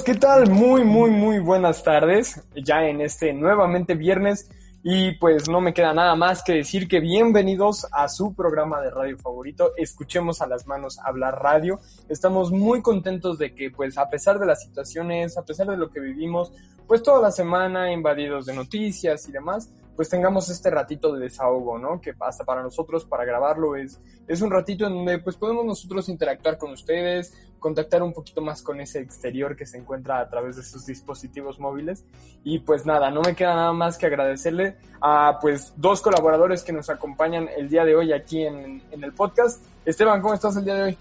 Chicos, ¿qué tal? Muy, muy, muy buenas tardes. Ya en este nuevamente viernes. Y pues no me queda nada más que decir que bienvenidos a su programa de radio favorito. Escuchemos a las manos hablar radio. Estamos muy contentos de que pues a pesar de las situaciones, a pesar de lo que vivimos, pues toda la semana invadidos de noticias y demás, pues tengamos este ratito de desahogo, ¿no? Que hasta para nosotros, para grabarlo, es, es un ratito en donde pues podemos nosotros interactuar con ustedes, contactar un poquito más con ese exterior que se encuentra a través de sus dispositivos móviles. Y pues nada, no me queda nada más que agradecerle a pues dos colaboradores que nos acompañan el día de hoy aquí en, en el podcast. Esteban, ¿cómo estás el día de hoy?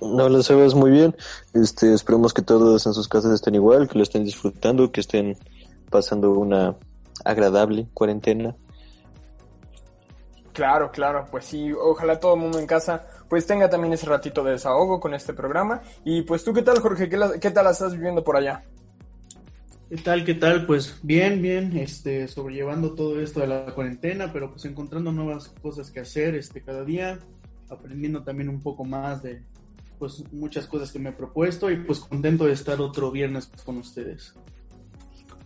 No, lo sabes muy bien. Este, esperemos que todos en sus casas estén igual, que lo estén disfrutando, que estén pasando una agradable cuarentena. Claro, claro, pues sí, ojalá todo el mundo en casa pues tenga también ese ratito de desahogo con este programa. Y pues tú, ¿qué tal, Jorge? ¿Qué, la, qué tal estás viviendo por allá? ¿Qué tal, qué tal? Pues bien, bien, este, sobrellevando todo esto de la cuarentena, pero pues encontrando nuevas cosas que hacer, este, cada día, aprendiendo también un poco más de, pues, muchas cosas que me he propuesto y pues contento de estar otro viernes con ustedes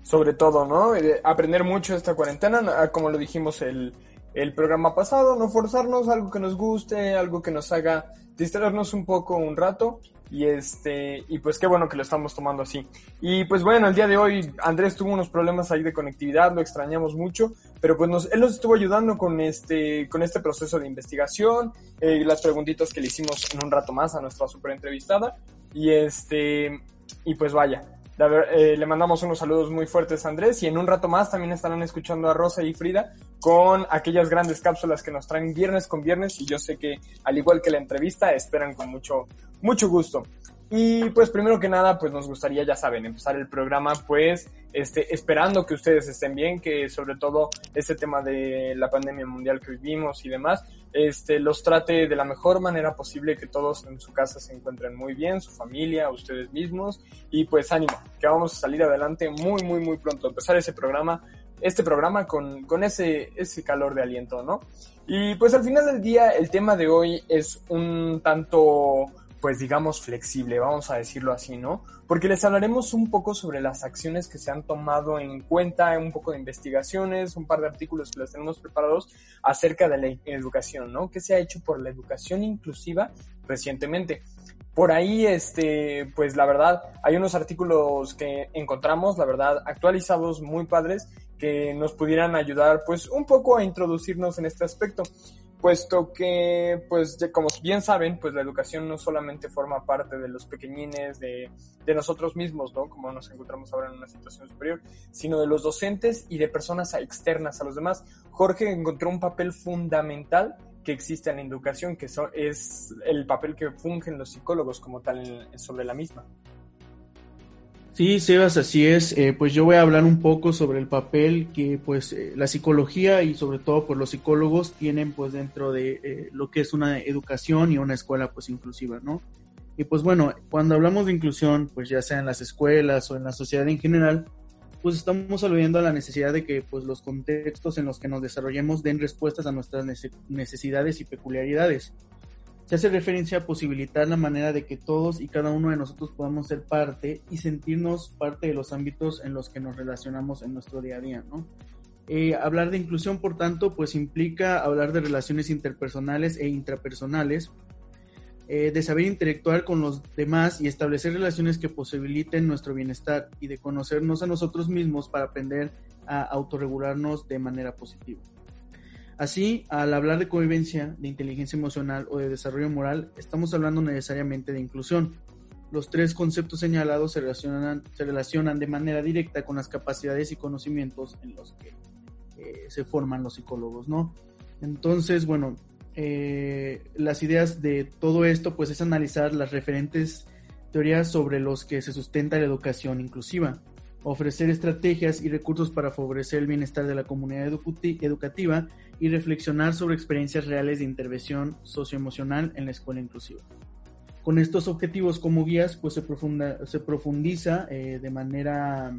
sobre todo, ¿no? Aprender mucho esta cuarentena, ah, como lo dijimos el, el programa pasado, no forzarnos, algo que nos guste, algo que nos haga distraernos un poco un rato y este y pues qué bueno que lo estamos tomando así y pues bueno el día de hoy Andrés tuvo unos problemas ahí de conectividad lo extrañamos mucho pero pues nos, él nos estuvo ayudando con este con este proceso de investigación eh, las preguntitas que le hicimos en un rato más a nuestra super entrevistada y este y pues vaya eh, le mandamos unos saludos muy fuertes a Andrés y en un rato más también estarán escuchando a Rosa y Frida con aquellas grandes cápsulas que nos traen viernes con viernes y yo sé que al igual que la entrevista esperan con mucho, mucho gusto. Y pues primero que nada, pues nos gustaría, ya saben, empezar el programa pues este, esperando que ustedes estén bien, que sobre todo este tema de la pandemia mundial que vivimos y demás, este, los trate de la mejor manera posible, que todos en su casa se encuentren muy bien, su familia, ustedes mismos, y pues ánimo, que vamos a salir adelante muy, muy, muy pronto, empezar ese programa, este programa con, con ese, ese calor de aliento, ¿no? Y pues al final del día, el tema de hoy es un tanto pues digamos, flexible, vamos a decirlo así, ¿no? Porque les hablaremos un poco sobre las acciones que se han tomado en cuenta, un poco de investigaciones, un par de artículos que les tenemos preparados acerca de la educación, ¿no? ¿Qué se ha hecho por la educación inclusiva recientemente? Por ahí, este, pues la verdad, hay unos artículos que encontramos, la verdad, actualizados, muy padres, que nos pudieran ayudar, pues, un poco a introducirnos en este aspecto puesto que, pues, como bien saben, pues la educación no solamente forma parte de los pequeñines, de, de, nosotros mismos, ¿no? Como nos encontramos ahora en una situación superior, sino de los docentes y de personas externas a los demás. Jorge encontró un papel fundamental que existe en la educación, que es el papel que fungen los psicólogos como tal sobre la misma. Sí, Sebas, así es. Eh, pues yo voy a hablar un poco sobre el papel que pues eh, la psicología y sobre todo pues, los psicólogos tienen pues dentro de eh, lo que es una educación y una escuela pues inclusiva, ¿no? Y pues bueno, cuando hablamos de inclusión, pues ya sea en las escuelas o en la sociedad en general, pues estamos aludiendo a la necesidad de que pues los contextos en los que nos desarrollemos den respuestas a nuestras necesidades y peculiaridades se hace referencia a posibilitar la manera de que todos y cada uno de nosotros podamos ser parte y sentirnos parte de los ámbitos en los que nos relacionamos en nuestro día a día. Eh, hablar de inclusión, por tanto, pues implica hablar de relaciones interpersonales e intrapersonales, eh, de saber interactuar con los demás y establecer relaciones que posibiliten nuestro bienestar y de conocernos a nosotros mismos para aprender a autorregularnos de manera positiva. Así, al hablar de convivencia, de inteligencia emocional o de desarrollo moral, estamos hablando necesariamente de inclusión. Los tres conceptos señalados se relacionan, de manera directa con las capacidades y conocimientos en los que eh, se forman los psicólogos, ¿no? Entonces, bueno, eh, las ideas de todo esto, pues es analizar las referentes teorías sobre los que se sustenta la educación inclusiva, ofrecer estrategias y recursos para favorecer el bienestar de la comunidad educativa y reflexionar sobre experiencias reales de intervención socioemocional en la escuela inclusiva. Con estos objetivos como guías, pues se, profunda, se profundiza eh, de manera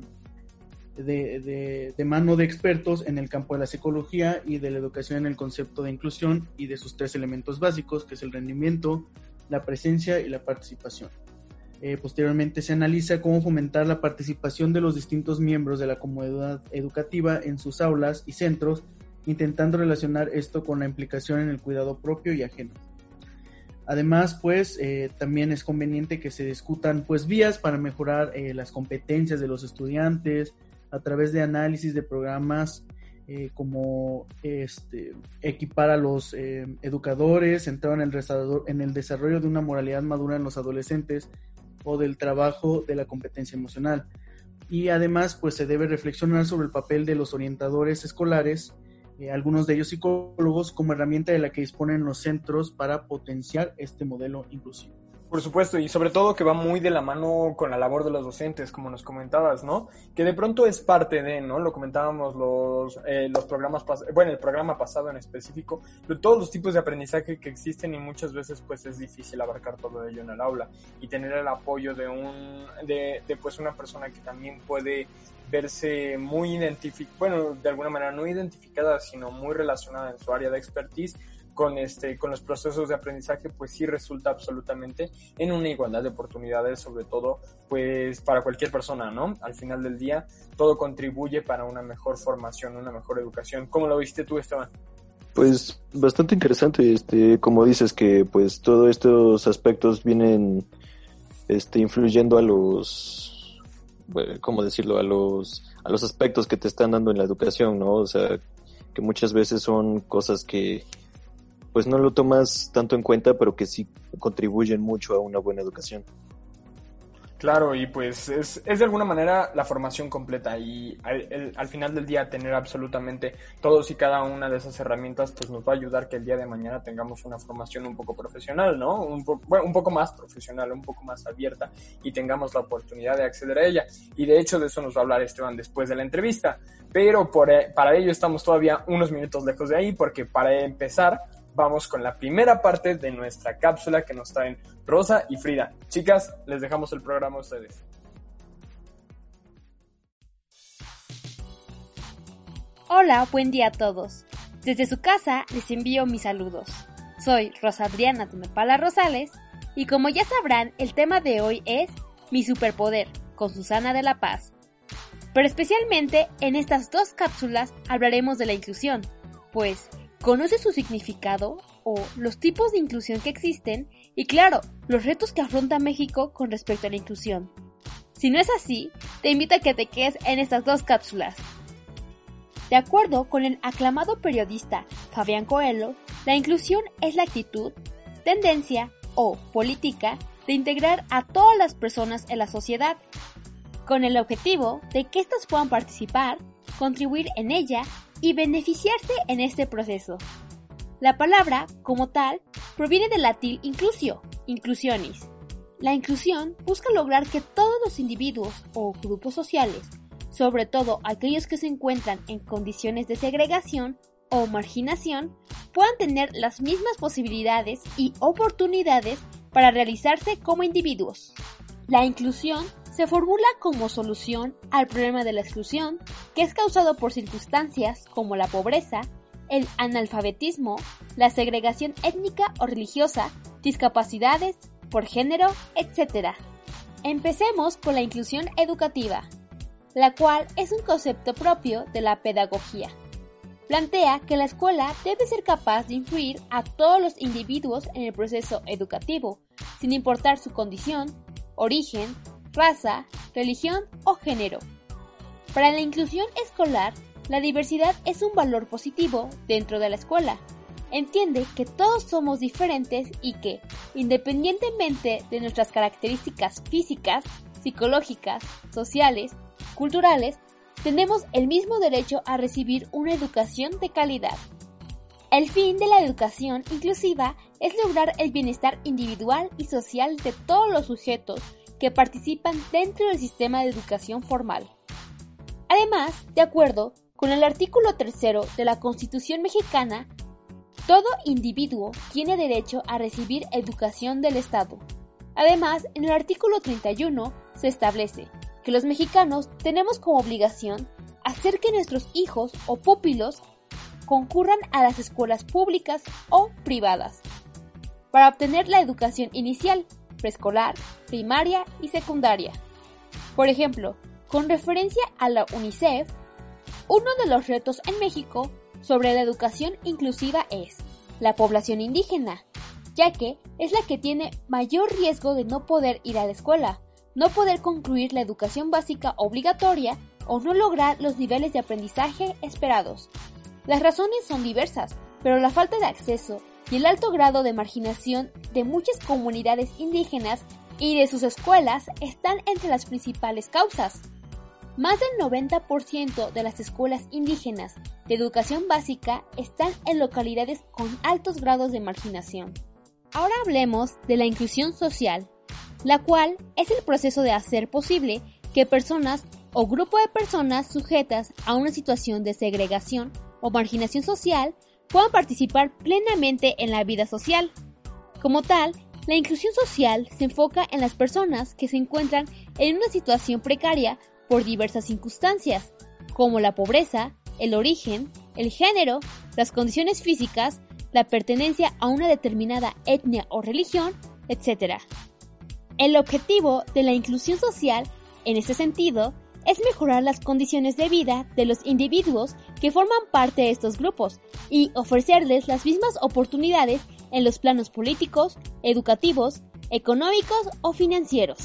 de, de, mano de expertos en el campo de la psicología y de la educación en el concepto de inclusión y de sus tres elementos básicos, que es el rendimiento, la presencia y la participación. Eh, posteriormente se analiza cómo fomentar la participación de los distintos miembros de la comunidad educativa en sus aulas y centros, intentando relacionar esto con la implicación en el cuidado propio y ajeno. Además, pues eh, también es conveniente que se discutan pues vías para mejorar eh, las competencias de los estudiantes a través de análisis de programas como este, equipar a los educadores, centrado en el, en el desarrollo de una moralidad madura en los adolescentes, o del trabajo de la competencia emocional. Y además, pues se debe reflexionar sobre el papel de los orientadores escolares, eh, algunos de ellos psicólogos, como herramienta de la que disponen los centros para potenciar este modelo inclusivo. Por supuesto, y sobre todo que va muy de la mano con la labor de los docentes, como nos comentabas, ¿no? Que de pronto es parte de, ¿no? Lo comentábamos los, eh, los programas, bueno, el programa pasado en específico, de todos los tipos de aprendizaje que existen y muchas veces pues es difícil abarcar todo ello en el aula y tener el apoyo de un, de, de pues una persona que también puede verse muy identificada, bueno, de alguna manera no identificada, sino muy relacionada en su área de expertise, con, este, con los procesos de aprendizaje, pues sí resulta absolutamente en una igualdad de oportunidades, sobre todo pues para cualquier persona, ¿no? Al final del día, todo contribuye para una mejor formación, una mejor educación. ¿Cómo lo viste tú, Esteban? Pues bastante interesante, este, como dices que pues todos estos aspectos vienen este, influyendo a los, ¿cómo decirlo? A los, a los aspectos que te están dando en la educación, ¿no? O sea, que muchas veces son cosas que pues no lo tomas tanto en cuenta, pero que sí contribuyen mucho a una buena educación. Claro, y pues es, es de alguna manera la formación completa y al, al, final del día tener absolutamente todos y cada una de esas herramientas pues nos va a ayudar que el día de mañana tengamos una formación un poco profesional, ¿no? Un, bueno, un poco más profesional, un poco más abierta y tengamos la oportunidad de acceder a ella. Y de hecho de eso nos va a hablar Esteban después de la entrevista. Pero por, eh, para ello estamos todavía unos minutos lejos de ahí porque para empezar vamos con la primera parte de nuestra cápsula que nos traen Rosa y Frida. Chicas, les dejamos el programa a ustedes. Hola, buen día a todos. Desde su casa les envío mis saludos. Soy Rosa Adriana Tumepala Rosales y como ya sabrán, el tema de hoy es Mi superpoder con Susana de la Paz. Pero especialmente en estas dos cápsulas hablaremos de la inclusión, pues conoce su significado o los tipos de inclusión que existen y claro, los retos que afronta México con respecto a la inclusión. Si no es así, te invito a que te quedes en estas dos cápsulas. De acuerdo con el aclamado periodista Fabián Coelho, la inclusión es la actitud, tendencia o política de integrar a todas las personas en la sociedad, con el objetivo de que éstas puedan participar, contribuir en ella y beneficiarse en este proceso. La palabra, como tal, proviene del latín inclusio, inclusionis. La inclusión busca lograr que todos los individuos o grupos sociales, sobre todo aquellos que se encuentran en condiciones de segregación o marginación, puedan tener las mismas posibilidades y oportunidades para realizarse como individuos. La inclusión se formula como solución al problema de la exclusión, que es causado por circunstancias como la pobreza, el analfabetismo, la segregación étnica o religiosa, discapacidades, por género, etc. Empecemos con la inclusión educativa, la cual es un concepto propio de la pedagogía. Plantea que la escuela debe ser capaz de influir a todos los individuos en el proceso educativo, sin importar su condición, origen, raza, religión o género. Para la inclusión escolar, la diversidad es un valor positivo dentro de la escuela. Entiende que todos somos diferentes y que, independientemente de nuestras características físicas, psicológicas, sociales, culturales, tenemos el mismo derecho a recibir una educación de calidad. El fin de la educación inclusiva es lograr el bienestar individual y social de todos los sujetos que participan dentro del sistema de educación formal. Además, de acuerdo con el artículo 3 de la Constitución mexicana, todo individuo tiene derecho a recibir educación del Estado. Además, en el artículo 31 se establece que los mexicanos tenemos como obligación hacer que nuestros hijos o pupilos concurran a las escuelas públicas o privadas para obtener la educación inicial preescolar, primaria y secundaria. Por ejemplo, con referencia a la UNICEF, uno de los retos en México sobre la educación inclusiva es la población indígena, ya que es la que tiene mayor riesgo de no poder ir a la escuela, no poder concluir la educación básica obligatoria o no lograr los niveles de aprendizaje esperados. Las razones son diversas, pero la falta de acceso y el alto grado de marginación de muchas comunidades indígenas y de sus escuelas están entre las principales causas. Más del 90% de las escuelas indígenas de educación básica están en localidades con altos grados de marginación. Ahora hablemos de la inclusión social, la cual es el proceso de hacer posible que personas o grupo de personas sujetas a una situación de segregación o marginación social puedan participar plenamente en la vida social. Como tal, la inclusión social se enfoca en las personas que se encuentran en una situación precaria por diversas circunstancias, como la pobreza, el origen, el género, las condiciones físicas, la pertenencia a una determinada etnia o religión, etc. El objetivo de la inclusión social, en ese sentido, es mejorar las condiciones de vida de los individuos que forman parte de estos grupos y ofrecerles las mismas oportunidades en los planos políticos, educativos, económicos o financieros.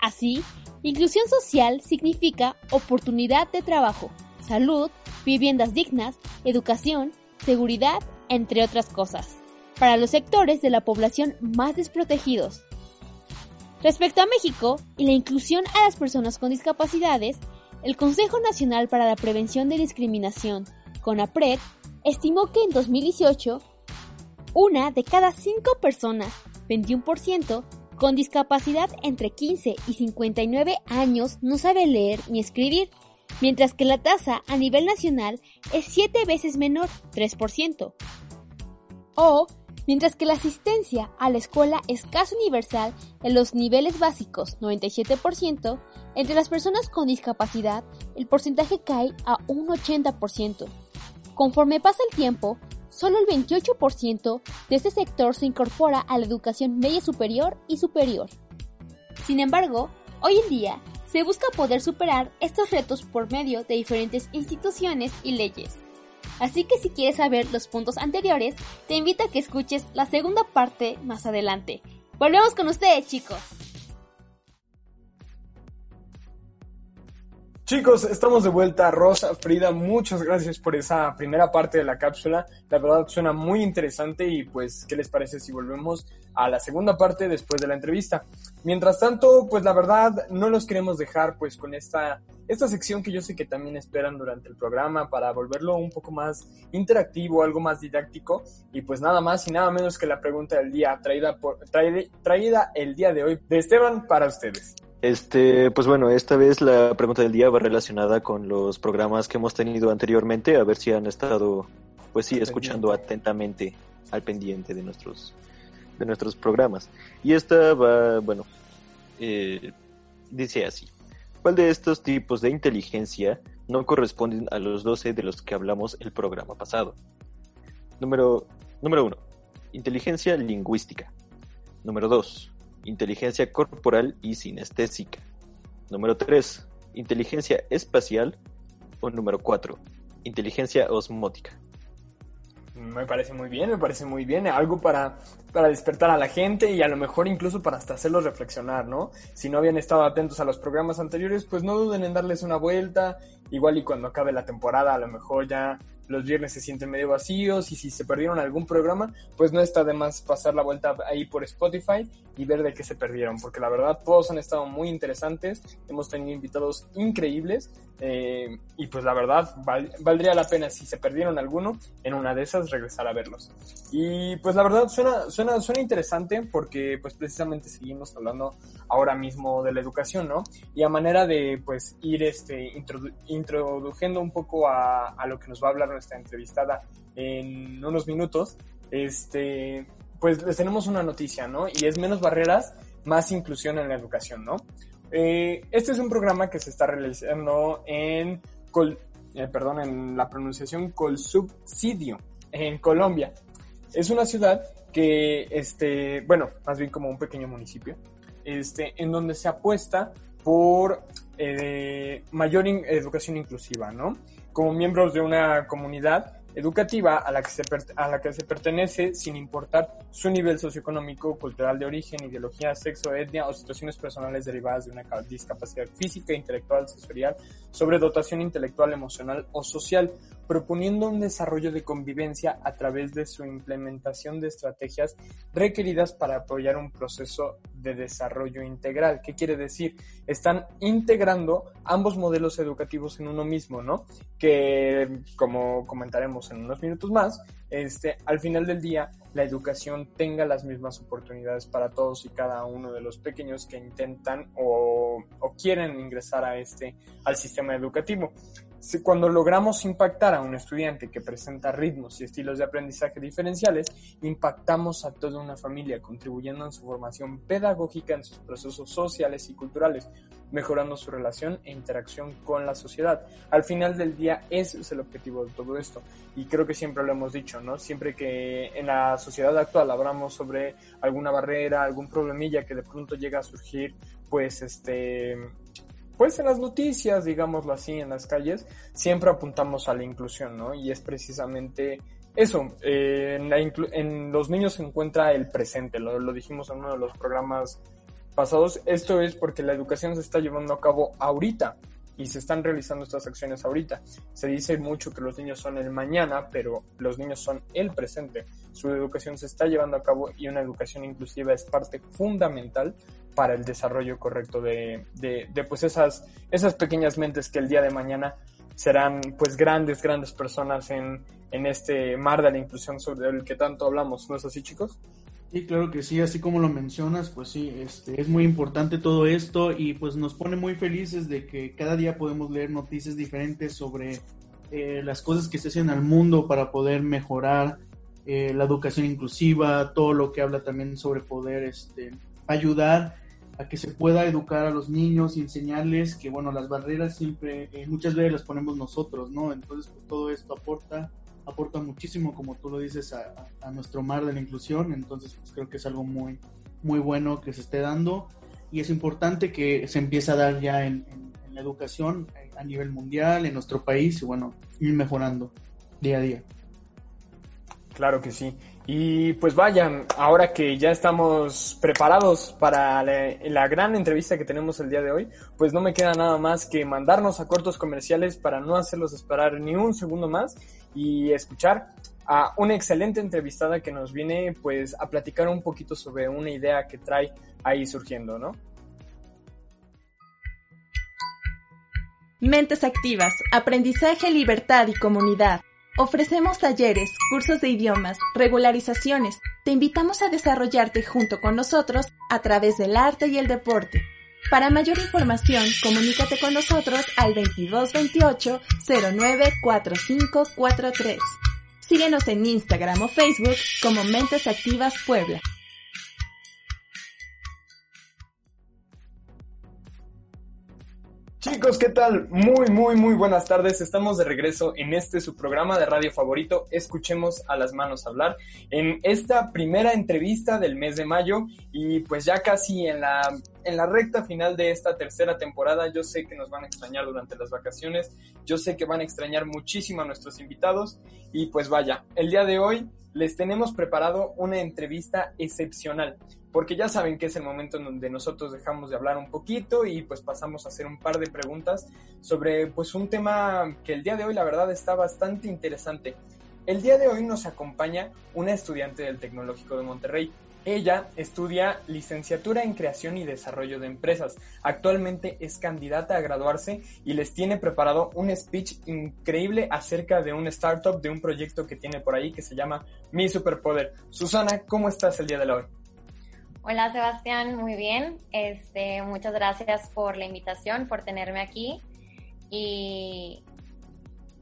Así, inclusión social significa oportunidad de trabajo, salud, viviendas dignas, educación, seguridad, entre otras cosas, para los sectores de la población más desprotegidos. Respecto a México y la inclusión a las personas con discapacidades, el Consejo Nacional para la Prevención de Discriminación, CONAPRED, estimó que en 2018, una de cada cinco personas, 21%, con discapacidad entre 15 y 59 años no sabe leer ni escribir, mientras que la tasa a nivel nacional es 7 veces menor, 3%. O mientras que la asistencia a la escuela es casi universal en los niveles básicos 97%, entre las personas con discapacidad el porcentaje cae a un 80%. Conforme pasa el tiempo, solo el 28% de este sector se incorpora a la educación media superior y superior. Sin embargo, hoy en día se busca poder superar estos retos por medio de diferentes instituciones y leyes. Así que si quieres saber los puntos anteriores, te invito a que escuches la segunda parte más adelante. Volvemos con ustedes, chicos. Chicos, estamos de vuelta. Rosa, Frida, muchas gracias por esa primera parte de la cápsula. La verdad suena muy interesante y pues, ¿qué les parece si volvemos a la segunda parte después de la entrevista? Mientras tanto, pues la verdad no los queremos dejar pues con esta, esta sección que yo sé que también esperan durante el programa para volverlo un poco más interactivo, algo más didáctico. Y pues nada más y nada menos que la pregunta del día traída, por, traída, traída el día de hoy de Esteban para ustedes. Este, pues bueno, esta vez la pregunta del día va relacionada con los programas que hemos tenido anteriormente, a ver si han estado, pues sí, escuchando atentamente al pendiente de nuestros, de nuestros programas. Y esta va, bueno, eh, dice así. ¿Cuál de estos tipos de inteligencia no corresponden a los 12 de los que hablamos el programa pasado? Número, número 1. Inteligencia lingüística. Número 2 inteligencia corporal y sinestésica. Número 3, inteligencia espacial. O número 4, inteligencia osmótica. Me parece muy bien, me parece muy bien. Algo para, para despertar a la gente y a lo mejor incluso para hasta hacerlos reflexionar, ¿no? Si no habían estado atentos a los programas anteriores, pues no duden en darles una vuelta. Igual y cuando acabe la temporada, a lo mejor ya los viernes se sienten medio vacíos y si se perdieron algún programa, pues no está de más pasar la vuelta ahí por Spotify y ver de qué se perdieron, porque la verdad todos han estado muy interesantes, hemos tenido invitados increíbles eh, y pues la verdad valdría la pena si se perdieron alguno en una de esas regresar a verlos. Y pues la verdad suena, suena, suena interesante porque pues precisamente seguimos hablando ahora mismo de la educación, ¿no? Y a manera de pues ir este, introduciendo un poco a, a lo que nos va a hablar nuestra entrevistada en unos minutos, este, pues les tenemos una noticia, ¿no? Y es menos barreras, más inclusión en la educación, ¿no? Eh, este es un programa que se está realizando en, eh, perdón, en la pronunciación Colsubsidio, en Colombia. Es una ciudad que, este, bueno, más bien como un pequeño municipio, este, en donde se apuesta por eh, mayor educación inclusiva, ¿no? Como miembros de una comunidad, educativa a la, que se a la que se pertenece sin importar su nivel socioeconómico, cultural de origen, ideología, sexo, etnia o situaciones personales derivadas de una discapacidad física, intelectual, sensorial, sobredotación intelectual, emocional o social, proponiendo un desarrollo de convivencia a través de su implementación de estrategias requeridas para apoyar un proceso de desarrollo integral. ¿Qué quiere decir? Están integrando ambos modelos educativos en uno mismo, ¿no? Que, como comentaremos en unos minutos más, este, al final del día la educación tenga las mismas oportunidades para todos y cada uno de los pequeños que intentan o, quieren ingresar a este, al sistema educativo cuando logramos impactar a un estudiante que presenta ritmos y estilos de aprendizaje diferenciales, impactamos a toda una familia, contribuyendo en su formación pedagógica en sus procesos sociales y culturales, mejorando su relación e interacción con la sociedad. Al final del día, ese es el objetivo de todo esto. Y creo que siempre lo hemos dicho, ¿no? Siempre que en la sociedad actual hablamos sobre alguna barrera, algún problemilla que de pronto llega a surgir, pues este pues en las noticias, digámoslo así, en las calles, siempre apuntamos a la inclusión, ¿no? Y es precisamente eso, eh, en, los niños se encuentra el presente, lo, lo dijimos en uno de los programas pasados, esto es porque la educación se está llevando a cabo ahorita y se están realizando estas acciones ahorita. Se dice mucho que los niños son el mañana, pero los niños son el presente. Su educación se está llevando a cabo y una educación inclusiva es parte fundamental para el desarrollo correcto de, pues esas, esas pequeñas mentes que el día de mañana serán pues grandes, grandes personas en, en este mar de la inclusión sobre el que tanto hablamos, ¿no es así chicos? Sí, claro que sí, así como lo mencionas, pues sí, este, es muy importante todo esto y pues nos pone muy felices de que cada día podemos leer noticias diferentes sobre eh, las cosas que se hacen al mundo para poder mejorar eh, la educación inclusiva, todo lo que habla también sobre poder este, ayudar a que se pueda educar a los niños y enseñarles que, bueno, las barreras siempre, eh, muchas veces las ponemos nosotros, ¿no? Entonces, pues, todo esto aporta aporta muchísimo, como tú lo dices, a, nuestro mar de la inclusión. Entonces, pues, creo que es algo muy, muy bueno que se esté dando y es importante que se empiece a dar ya en, la educación eh, a nivel mundial, en nuestro país y bueno, ir mejorando día a día. Claro que sí. Y pues vayan, ahora que ya estamos preparados para la, gran entrevista que tenemos el día de hoy, pues no me queda nada más que mandarnos a cortos comerciales para no hacerlos esperar ni un segundo más y escuchar a una excelente entrevistada que nos viene pues a platicar un poquito sobre una idea que trae ahí surgiendo, ¿no? Mentes activas, aprendizaje, libertad y comunidad. Ofrecemos talleres, cursos de idiomas, regularizaciones. Te invitamos a desarrollarte junto con nosotros a través del arte y el deporte. Para mayor información, comunícate con nosotros al 2228 094543. Síguenos en Instagram o Facebook como Mentes Activas Puebla. Chicos, ¿qué tal? Muy, muy, muy buenas tardes. Estamos de regreso en este su programa de radio favorito, Escuchemos a las manos hablar, en esta primera entrevista del mes de mayo y pues ya casi en la, en la recta final de esta tercera temporada. Yo sé que nos van a extrañar durante las vacaciones, yo sé que van a extrañar muchísimo a nuestros invitados y pues vaya, el día de hoy les tenemos preparado una entrevista excepcional porque ya saben que es el momento en donde nosotros dejamos de hablar un poquito y pues pasamos a hacer un par de preguntas sobre pues un tema que el día de hoy la verdad está bastante interesante. El día de hoy nos acompaña una estudiante del Tecnológico de Monterrey. Ella estudia licenciatura en creación y desarrollo de empresas. Actualmente es candidata a graduarse y les tiene preparado un speech increíble acerca de un startup, de un proyecto que tiene por ahí que se llama Mi Superpoder. Susana, ¿cómo estás el día de hoy? Hola Sebastián, muy bien. Este, muchas gracias por la invitación, por tenerme aquí. Y,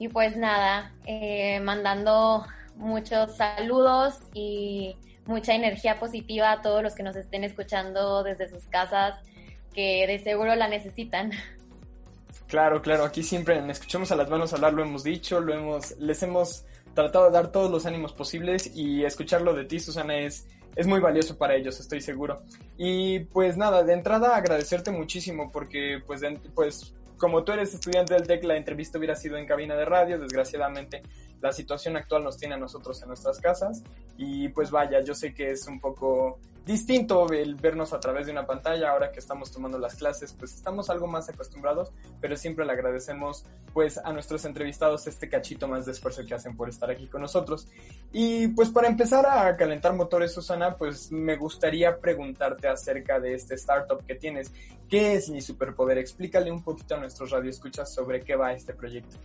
y pues nada, eh, mandando muchos saludos y mucha energía positiva a todos los que nos estén escuchando desde sus casas, que de seguro la necesitan. Claro, claro, aquí siempre escuchamos a las manos hablar, lo hemos dicho, lo hemos, les hemos tratado de dar todos los ánimos posibles y escucharlo de ti, Susana, es, es muy valioso para ellos, estoy seguro. Y pues nada, de entrada agradecerte muchísimo porque pues, pues como tú eres estudiante del TEC, la entrevista hubiera sido en cabina de radio, desgraciadamente la situación actual nos tiene a nosotros en nuestras casas y pues vaya, yo sé que es un poco distinto el vernos a través de una pantalla ahora que estamos tomando las clases, pues estamos algo más acostumbrados, pero siempre le agradecemos pues a nuestros entrevistados este cachito más de esfuerzo que hacen por estar aquí con nosotros. Y pues para empezar a calentar motores, Susana, pues me gustaría preguntarte acerca de este startup que tienes. ¿Qué es mi superpoder? Explícale un poquito a nuestros radioescuchas sobre qué va este proyecto.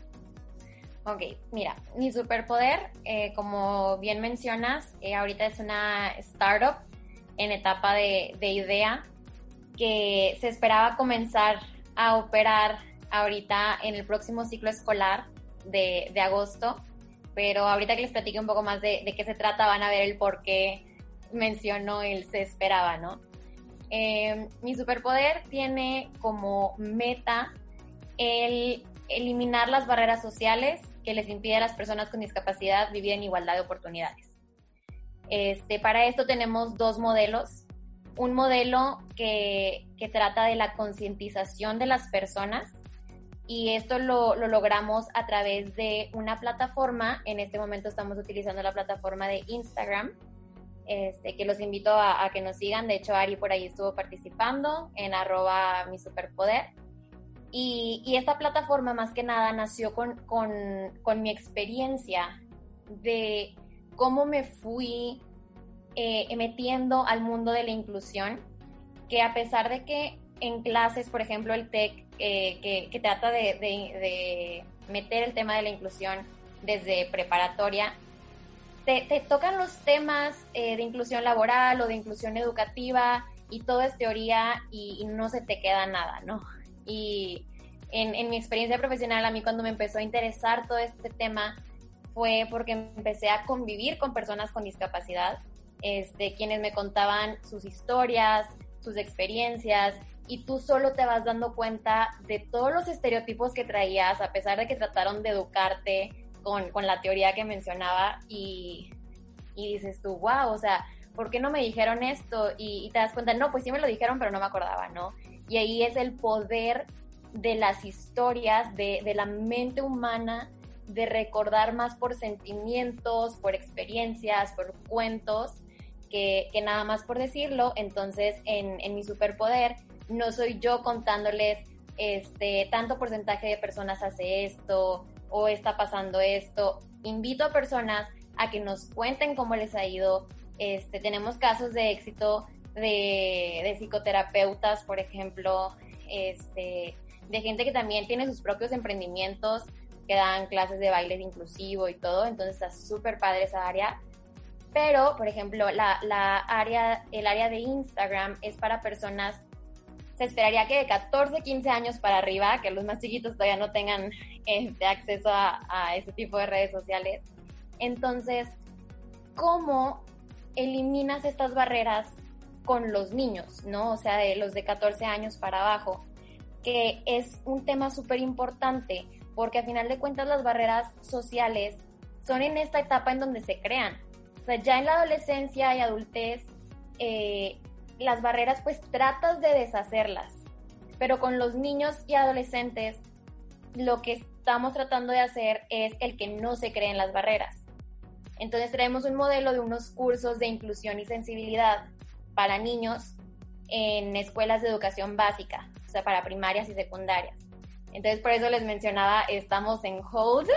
Ok, mira, mi superpoder, eh, como bien mencionas, eh, ahorita es una startup en etapa de, idea que se esperaba comenzar a operar ahorita en el próximo ciclo escolar de, agosto, pero ahorita que les platique un poco más de, qué se trata van a ver el por qué mencionó el se esperaba, ¿no? Eh, mi superpoder tiene como meta el eliminar las barreras sociales que les impide a las personas con discapacidad vivir en igualdad de oportunidades. Este, para esto tenemos dos modelos. Un modelo que, trata de la concientización de las personas y esto lo, logramos a través de una plataforma. En este momento estamos utilizando la plataforma de Instagram, este, que los invito a, que nos sigan. De hecho, Ari por ahí estuvo participando en arroba mi superpoder. Y, esta plataforma más que nada nació con, mi experiencia de cómo me fui eh, metiendo al mundo de la inclusión, que a pesar de que en clases, por ejemplo, el TEC, eh, que, trata de, meter el tema de la inclusión desde preparatoria, te, tocan los temas eh, de inclusión laboral o de inclusión educativa y todo es teoría y, y no se te queda nada, ¿no? Y en, mi experiencia profesional, a mí cuando me empezó a interesar todo este tema fue porque empecé a convivir con personas con discapacidad, este, quienes me contaban sus historias, sus experiencias, y tú solo te vas dando cuenta de todos los estereotipos que traías, a pesar de que trataron de educarte con, con la teoría que mencionaba, y, y, dices tú, wow, o sea, ¿por qué no me dijeron esto? Y, y te das cuenta, no, pues sí me lo dijeron, pero no me acordaba, ¿no? Y ahí es el poder de las historias, de, la mente humana, de recordar más por sentimientos, por experiencias, por cuentos, que, nada más por decirlo. Entonces, en, mi superpoder, no soy yo contándoles este tanto porcentaje de personas hace esto o está pasando esto. Invito a personas a que nos cuenten cómo les ha ido. Este, tenemos casos de éxito de, de psicoterapeutas, por ejemplo, este, de gente que también tiene sus propios emprendimientos, que dan clases de baile inclusivo y todo, entonces está súper padre esa área. Pero, por ejemplo, la, la, área, el área de Instagram es para personas, se esperaría que de 14, 15 años para arriba, que los más chiquitos todavía no tengan este, acceso a, a este tipo de redes sociales. Entonces, ¿cómo eliminas estas barreras con los niños, ¿no? O sea, de los de 14 años para abajo que es un tema súper importante, porque a final de cuentas las barreras sociales son en esta etapa en donde se crean. O sea, ya en la adolescencia y adultez, eh, las barreras pues tratas de deshacerlas, pero con los niños y adolescentes lo que estamos tratando de hacer es el que no se creen las barreras. Entonces traemos un modelo de unos cursos de inclusión y sensibilidad para niños en escuelas de educación básica, o sea, para primarias y secundarias. Entonces, por eso les mencionaba, estamos en hold,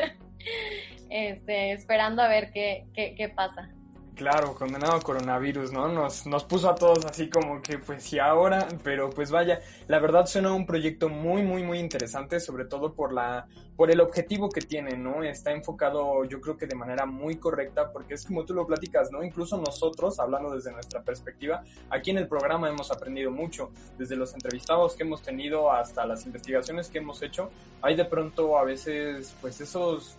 este, esperando a ver qué, qué, qué pasa. Claro, condenado coronavirus, ¿no? Nos, nos puso a todos así como que pues sí ahora, pero pues vaya, la verdad suena un proyecto muy, muy, muy interesante, sobre todo por la, por el objetivo que tiene, ¿no? Está enfocado yo creo que de manera muy correcta, porque es como tú lo platicas, ¿no? Incluso nosotros, hablando desde nuestra perspectiva, aquí en el programa hemos aprendido mucho, desde los entrevistados que hemos tenido hasta las investigaciones que hemos hecho, hay de pronto a veces pues esos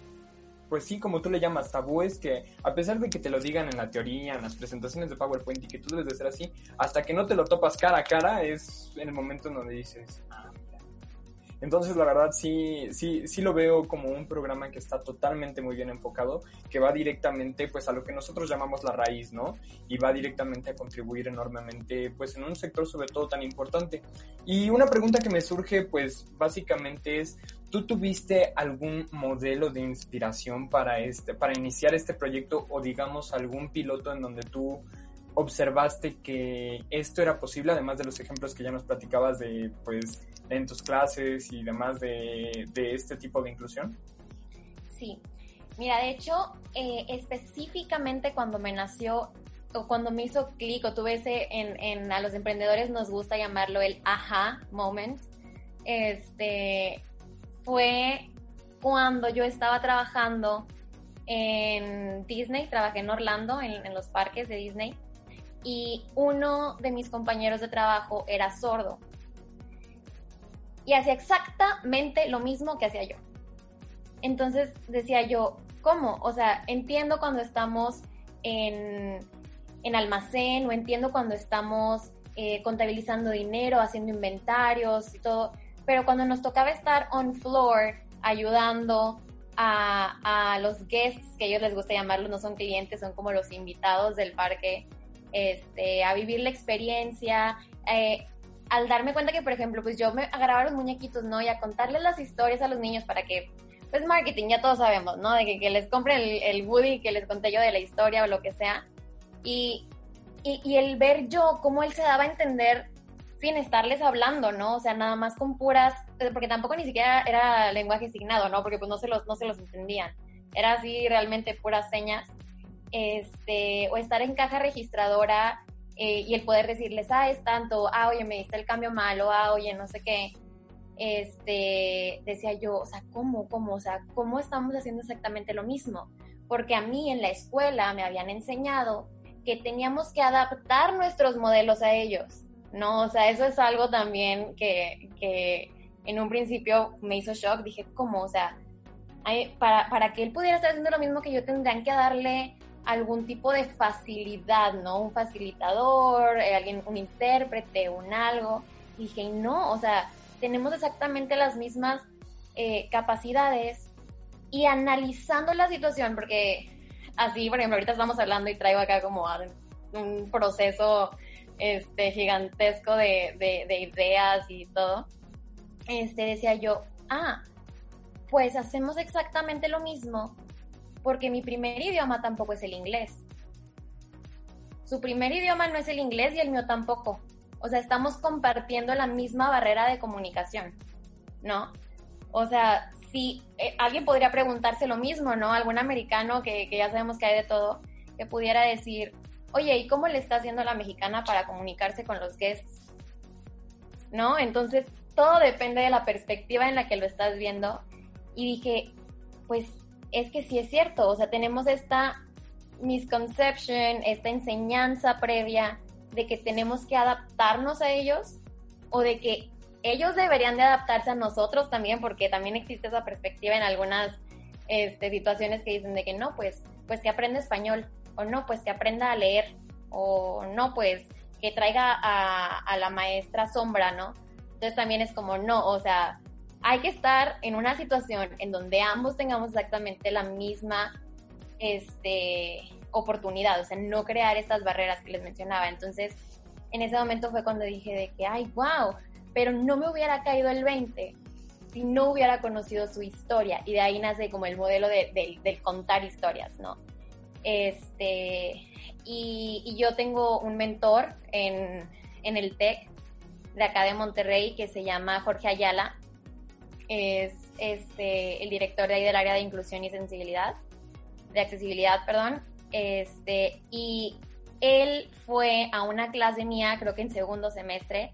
pues sí, como tú le llamas, tabúes que a pesar de que te lo digan en la teoría, en las presentaciones de PowerPoint y que tú debes de ser así, hasta que no te lo topas cara a cara es en el momento en donde dices, ah, Entonces, la verdad, sí, sí, sí lo veo como un programa que está totalmente muy bien enfocado, que va directamente, pues, a lo que nosotros llamamos la raíz, ¿no? Y va directamente a contribuir enormemente, pues, en un sector sobre todo tan importante. Y una pregunta que me surge, pues, básicamente es, ¿tú tuviste algún modelo de inspiración para este, para iniciar este proyecto o, digamos, algún piloto en donde tú observaste que esto era posible, además de los ejemplos que ya nos platicabas de, pues, en tus clases y demás de, este tipo de inclusión? Sí, mira, de hecho, eh, específicamente cuando me nació o cuando me hizo clic o tuve ese, en, a los emprendedores nos gusta llamarlo el aha moment, este, fue cuando yo estaba trabajando en Disney, trabajé en Orlando, en, los parques de Disney, y uno de mis compañeros de trabajo era sordo y hacía exactamente lo mismo que hacía yo. Entonces decía yo, ¿cómo? O sea, entiendo cuando estamos en, en almacén o entiendo cuando estamos eh, contabilizando dinero, haciendo inventarios y todo, pero cuando nos tocaba estar on floor ayudando a, a los guests, que ellos les gusta llamarlos, no son clientes, son como los invitados del parque, este, a vivir la experiencia, eh, al darme cuenta que, por ejemplo, pues yo me agarraba los muñequitos, ¿no? Y a contarles las historias a los niños para que, pues marketing, ya todos sabemos, ¿no? De que, les compren el, el, Woody que les conté yo de la historia o lo que sea. Y, y, el ver yo cómo él se daba a entender sin estarles hablando, ¿no? O sea, nada más con puras, eh, porque tampoco ni siquiera era lenguaje asignado, ¿no? Porque pues no se los, no se los entendían. Era así realmente puras señas. Este, o estar en caja registradora eh, y el poder decirles, ah, es tanto, ah, oye, me diste el cambio malo, ah, oye, no sé qué, este, decía yo, o sea, ¿cómo, cómo, o sea, cómo estamos haciendo exactamente lo mismo? Porque a mí en la escuela me habían enseñado que teníamos que adaptar nuestros modelos a ellos, ¿no? O sea, eso es algo también que, que en un principio me hizo shock, dije, ¿cómo? O sea, para, para que él pudiera estar haciendo lo mismo que yo, tendrían que darle algún tipo de facilidad, ¿no? Un facilitador, eh, alguien, un intérprete, un algo. Y dije, no, o sea, tenemos exactamente las mismas eh, capacidades y analizando la situación, porque así, por ejemplo, ahorita estamos hablando y traigo acá como un proceso este, gigantesco de, de, de ideas y todo, este, decía yo, ah, pues hacemos exactamente lo mismo porque mi primer idioma tampoco es el inglés. Su primer idioma no es el inglés y el mío tampoco. O sea, estamos compartiendo la misma barrera de comunicación, ¿no? O sea, si eh, alguien podría preguntarse lo mismo, ¿no? Algún americano que, que ya sabemos que hay de todo, que pudiera decir, oye, ¿y cómo le está haciendo la mexicana para comunicarse con los guests? ¿No? Entonces, todo depende de la perspectiva en la que lo estás viendo. Y dije, pues es que sí es cierto, o sea, tenemos esta misconception, esta enseñanza previa de que tenemos que adaptarnos a ellos o de que ellos deberían de adaptarse a nosotros también, porque también existe esa perspectiva en algunas este, situaciones que dicen de que no, pues, pues que aprenda español, o no, pues que aprenda a leer, o no, pues que traiga a, a la maestra sombra, ¿no? Entonces también es como, no, o sea, hay que estar en una situación en donde ambos tengamos exactamente la misma este, oportunidad, o sea, no crear estas barreras que les mencionaba. Entonces, en ese momento fue cuando dije de que, ay, wow, pero no me hubiera caído el 20 si no hubiera conocido su historia. Y de ahí nace como el modelo de, del contar historias, ¿no? Este, y, yo tengo un mentor en, en el TEC de acá de Monterrey que se llama Jorge Ayala. Es este, el director de ahí del área de inclusión y sensibilidad, de accesibilidad, perdón, este, y él fue a una clase mía, creo que en segundo semestre,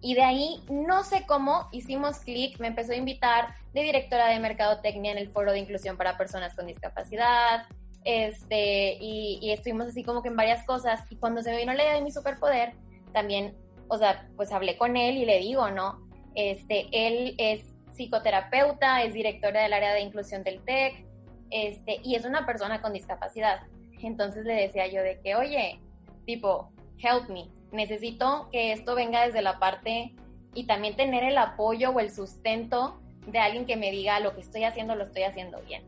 y de ahí, no sé cómo, hicimos clic, me empezó a invitar de directora de Mercadotecnia en el Foro de Inclusión para Personas con Discapacidad, este, y, y estuvimos así como que en varias cosas, y cuando se me vino la idea de mi superpoder, también, o sea, pues hablé con él y le digo, ¿no? Este, él es psicoterapeuta, es directora del área de inclusión del TEC, este, y es una persona con discapacidad. Entonces le decía yo de que, oye, tipo, help me, necesito que esto venga desde la parte y también tener el apoyo o el sustento de alguien que me diga lo que estoy haciendo lo estoy haciendo bien,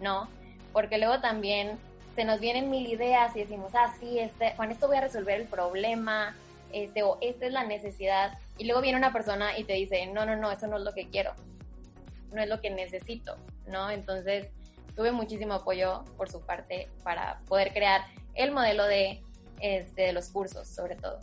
¿no? Porque luego también se nos vienen mil ideas y decimos, ah, sí, este, con esto voy a resolver el problema, este, o esta es la necesidad. Y luego viene una persona y te dice, no, no, no, eso no es lo que quiero, no es lo que necesito, ¿no? Entonces, tuve muchísimo apoyo por su parte para poder crear el modelo de, este, de los cursos, sobre todo.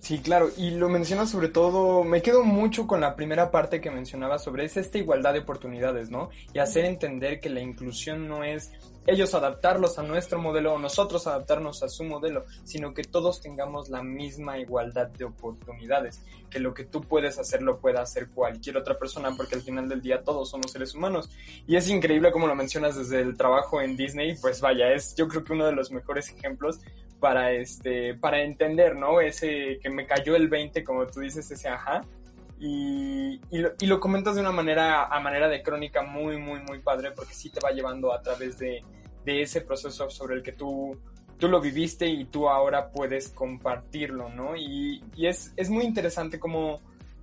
Sí, claro, y lo mencionas sobre todo, me quedo mucho con la primera parte que mencionabas sobre es esta igualdad de oportunidades, ¿no? Y hacer entender que la inclusión no es ellos adaptarlos a nuestro modelo o nosotros adaptarnos a su modelo, sino que todos tengamos la misma igualdad de oportunidades, que lo que tú puedes hacer lo pueda hacer cualquier otra persona, porque al final del día todos somos seres humanos. Y es increíble como lo mencionas desde el trabajo en Disney, pues vaya, es yo creo que uno de los mejores ejemplos para este para entender, ¿no? Ese que me cayó el 20, como tú dices, ese ajá. Y, y, lo, y, lo, comentas de una manera, a manera de crónica muy, muy, muy padre, porque sí te va llevando a través de, de ese proceso sobre el que tú, tú lo viviste y tú ahora puedes compartirlo, ¿no? Y, y es, es muy interesante como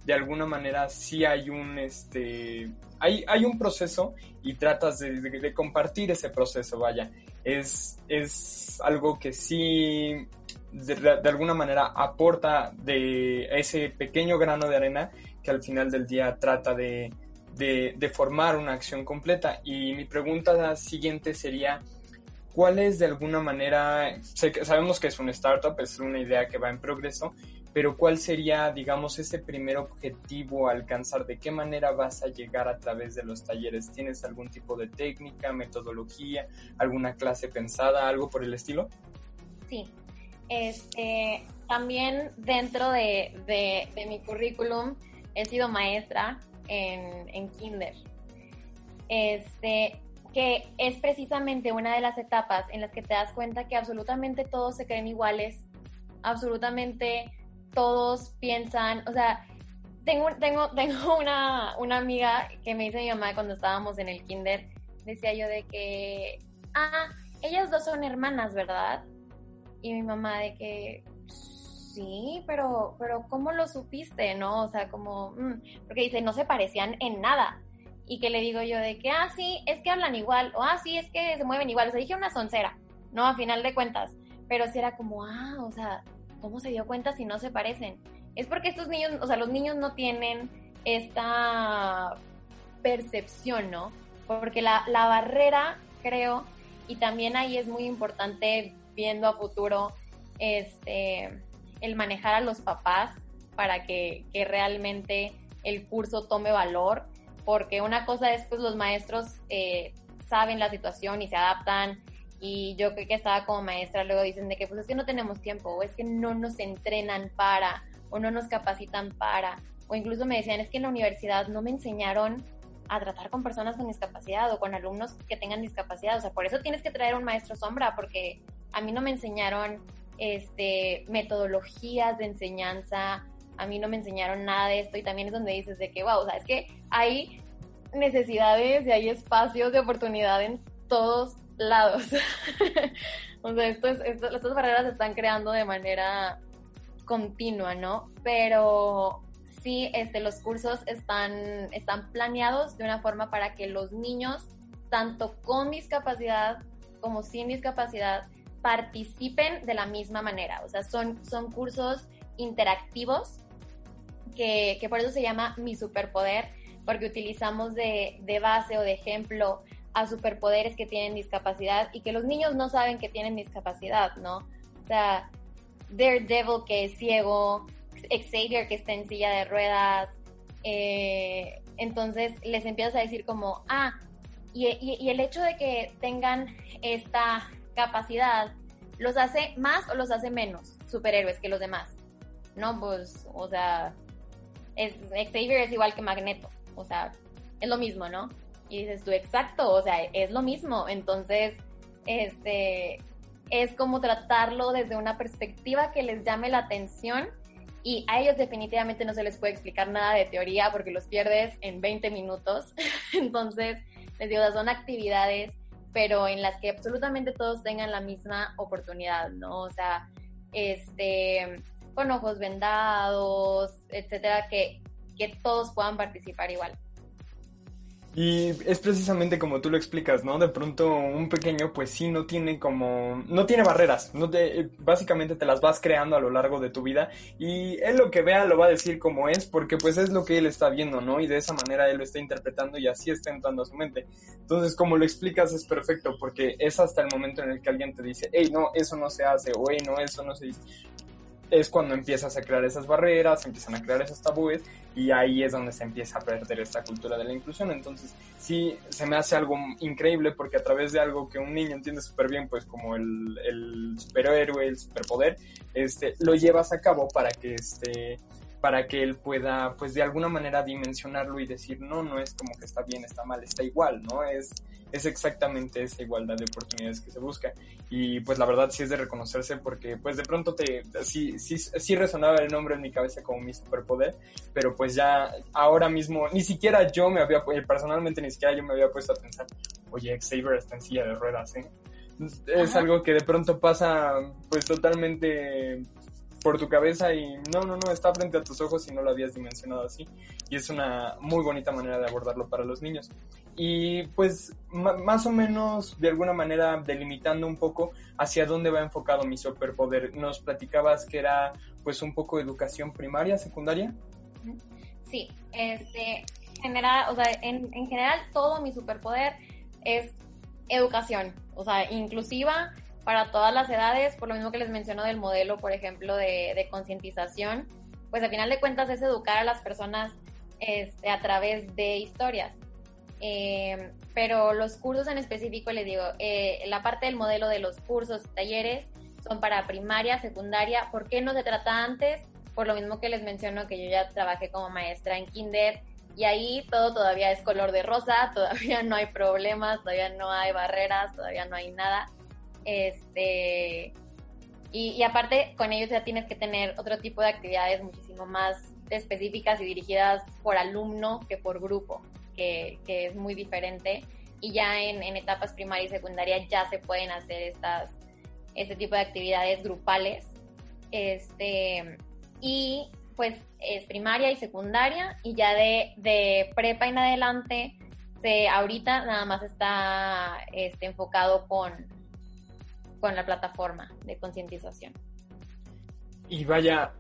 de alguna manera sí hay un, este, hay, hay un proceso y tratas de, compartir ese proceso, vaya. Es, es algo que sí de, de, alguna manera aporta de ese pequeño grano de arena que al final del día trata de, de, de, formar una acción completa. Y mi pregunta siguiente sería, ¿cuál es de alguna manera, sabemos que es una startup, es una idea que va en progreso, pero cuál sería, digamos, ese primer objetivo a alcanzar? ¿De qué manera vas a llegar a través de los talleres? ¿Tienes algún tipo de técnica, metodología, alguna clase pensada, algo por el estilo? Sí, este, también dentro de, de, de mi currículum he sido maestra en, en, kinder. Este, que es precisamente una de las etapas en las que te das cuenta que absolutamente todos se creen iguales, absolutamente todos piensan, o sea, tengo, tengo, tengo una, una amiga que me dice mi mamá cuando estábamos en el kinder, decía yo de que, ah, ellas dos son hermanas, ¿verdad? Y mi mamá de que, sí, pero, pero ¿cómo lo supiste? ¿No? O sea, como, mmm, porque dice, no se parecían en nada. Y que le digo yo de que, ah, sí, es que hablan igual, o ah, sí, es que se mueven igual. O sea, dije una soncera, ¿no? A final de cuentas. Pero sí era como, ah, o sea, ¿cómo se dio cuenta si no se parecen? Es porque estos niños, o sea, los niños no tienen esta percepción, ¿no? Porque la, la barrera, creo, y también ahí es muy importante viendo a futuro, este, el manejar a los papás para que, que realmente el curso tome valor, porque una cosa es, pues los maestros eh, saben la situación y se adaptan, y yo creo que estaba como maestra, luego dicen de que pues es que no tenemos tiempo, o es que no nos entrenan para, o no nos capacitan para, o incluso me decían, es que en la universidad no me enseñaron a tratar con personas con discapacidad o con alumnos que tengan discapacidad, o sea, por eso tienes que traer un maestro sombra, porque a mí no me enseñaron este, metodologías de enseñanza, a mí no me enseñaron nada de esto y también es donde dices de que, wow, o sea, es que hay necesidades y hay espacios de oportunidad en todos lados. o sea, estas barreras se están creando de manera continua, ¿no? Pero sí, este, los cursos están, están planeados de una forma para que los niños, tanto con discapacidad como sin discapacidad, participen de la misma manera. O sea, son, son cursos interactivos que, que por eso se llama Mi Superpoder, porque utilizamos de, de base o de ejemplo a superpoderes que tienen discapacidad y que los niños no saben que tienen discapacidad, ¿no? O sea, Daredevil que es ciego, Xavier que está en silla de ruedas, eh, entonces les empiezas a decir como, ah, y, el hecho de que tengan esta capacidad los hace más o los hace menos superhéroes que los demás. No, pues, o sea, es, Xavier es igual que Magneto, o sea, es lo mismo, ¿no? Y dices tú, exacto, o sea, es lo mismo. Entonces, este, es como tratarlo desde una perspectiva que les llame la atención y a ellos definitivamente no se les puede explicar nada de teoría porque los pierdes en 20 minutos. Entonces, les digo, son actividades pero en las que absolutamente todos tengan la misma oportunidad, ¿no? O sea, este, con ojos vendados, etcétera, que, que todos puedan participar igual. Y es precisamente como tú lo explicas, ¿no? De pronto un pequeño pues sí no tiene como, no tiene barreras, no te, básicamente te las vas creando a lo largo de tu vida y él lo que vea lo va a decir como es porque pues es lo que él está viendo, ¿no? Y de esa manera él lo está interpretando y así está entrando a su mente. Entonces como lo explicas es perfecto porque es hasta el momento en el que alguien te dice, hey, no, eso no se hace o hey, no, eso no se dice es cuando empiezas a crear esas barreras, empiezan a crear esos tabúes y ahí es donde se empieza a perder esta cultura de la inclusión. Entonces, sí, se me hace algo increíble porque a través de algo que un niño entiende súper bien, pues como el, el superhéroe, el superpoder, este, lo llevas a cabo para que este para que él pueda, pues de alguna manera dimensionarlo y decir, no, no es como que está bien, está mal, está igual, ¿no? Es, es exactamente esa igualdad de oportunidades que se busca. Y pues la verdad sí es de reconocerse porque pues de pronto te, sí, sí, sí resonaba el nombre en mi cabeza como mi superpoder, pero pues ya ahora mismo, ni siquiera yo me había, personalmente ni siquiera yo me había puesto a pensar, oye, Xavier está en silla de ruedas, ¿eh? Es algo que de pronto pasa pues totalmente por tu cabeza y no, no, no, está frente a tus ojos y no lo habías dimensionado así. Y es una muy bonita manera de abordarlo para los niños. Y pues más o menos de alguna manera delimitando un poco hacia dónde va enfocado mi superpoder. Nos platicabas que era pues un poco educación primaria, secundaria. Sí, este, general, o sea, en, en general todo mi superpoder es educación, o sea, inclusiva, para todas las edades, por lo mismo que les menciono del modelo, por ejemplo, de, concientización, pues al final de cuentas es educar a las personas este, a través de historias. Eh, pero los cursos en específico, les digo, eh, la parte del modelo de los cursos, talleres, son para primaria, secundaria. ¿Por qué no se trata antes? Por lo mismo que les menciono que yo ya trabajé como maestra en kinder y ahí todo todavía es color de rosa, todavía no hay problemas, todavía no hay barreras, todavía no hay nada. Este, y, aparte, con ellos ya tienes que tener otro tipo de actividades muchísimo más específicas y dirigidas por alumno que por grupo, que, es muy diferente. Y ya en, etapas primaria y secundaria ya se pueden hacer estas, este tipo de actividades grupales. Este, y pues es primaria y secundaria y ya de, de prepa en adelante, se, ahorita nada más está este, enfocado con, con la plataforma de concientización. Y vaya,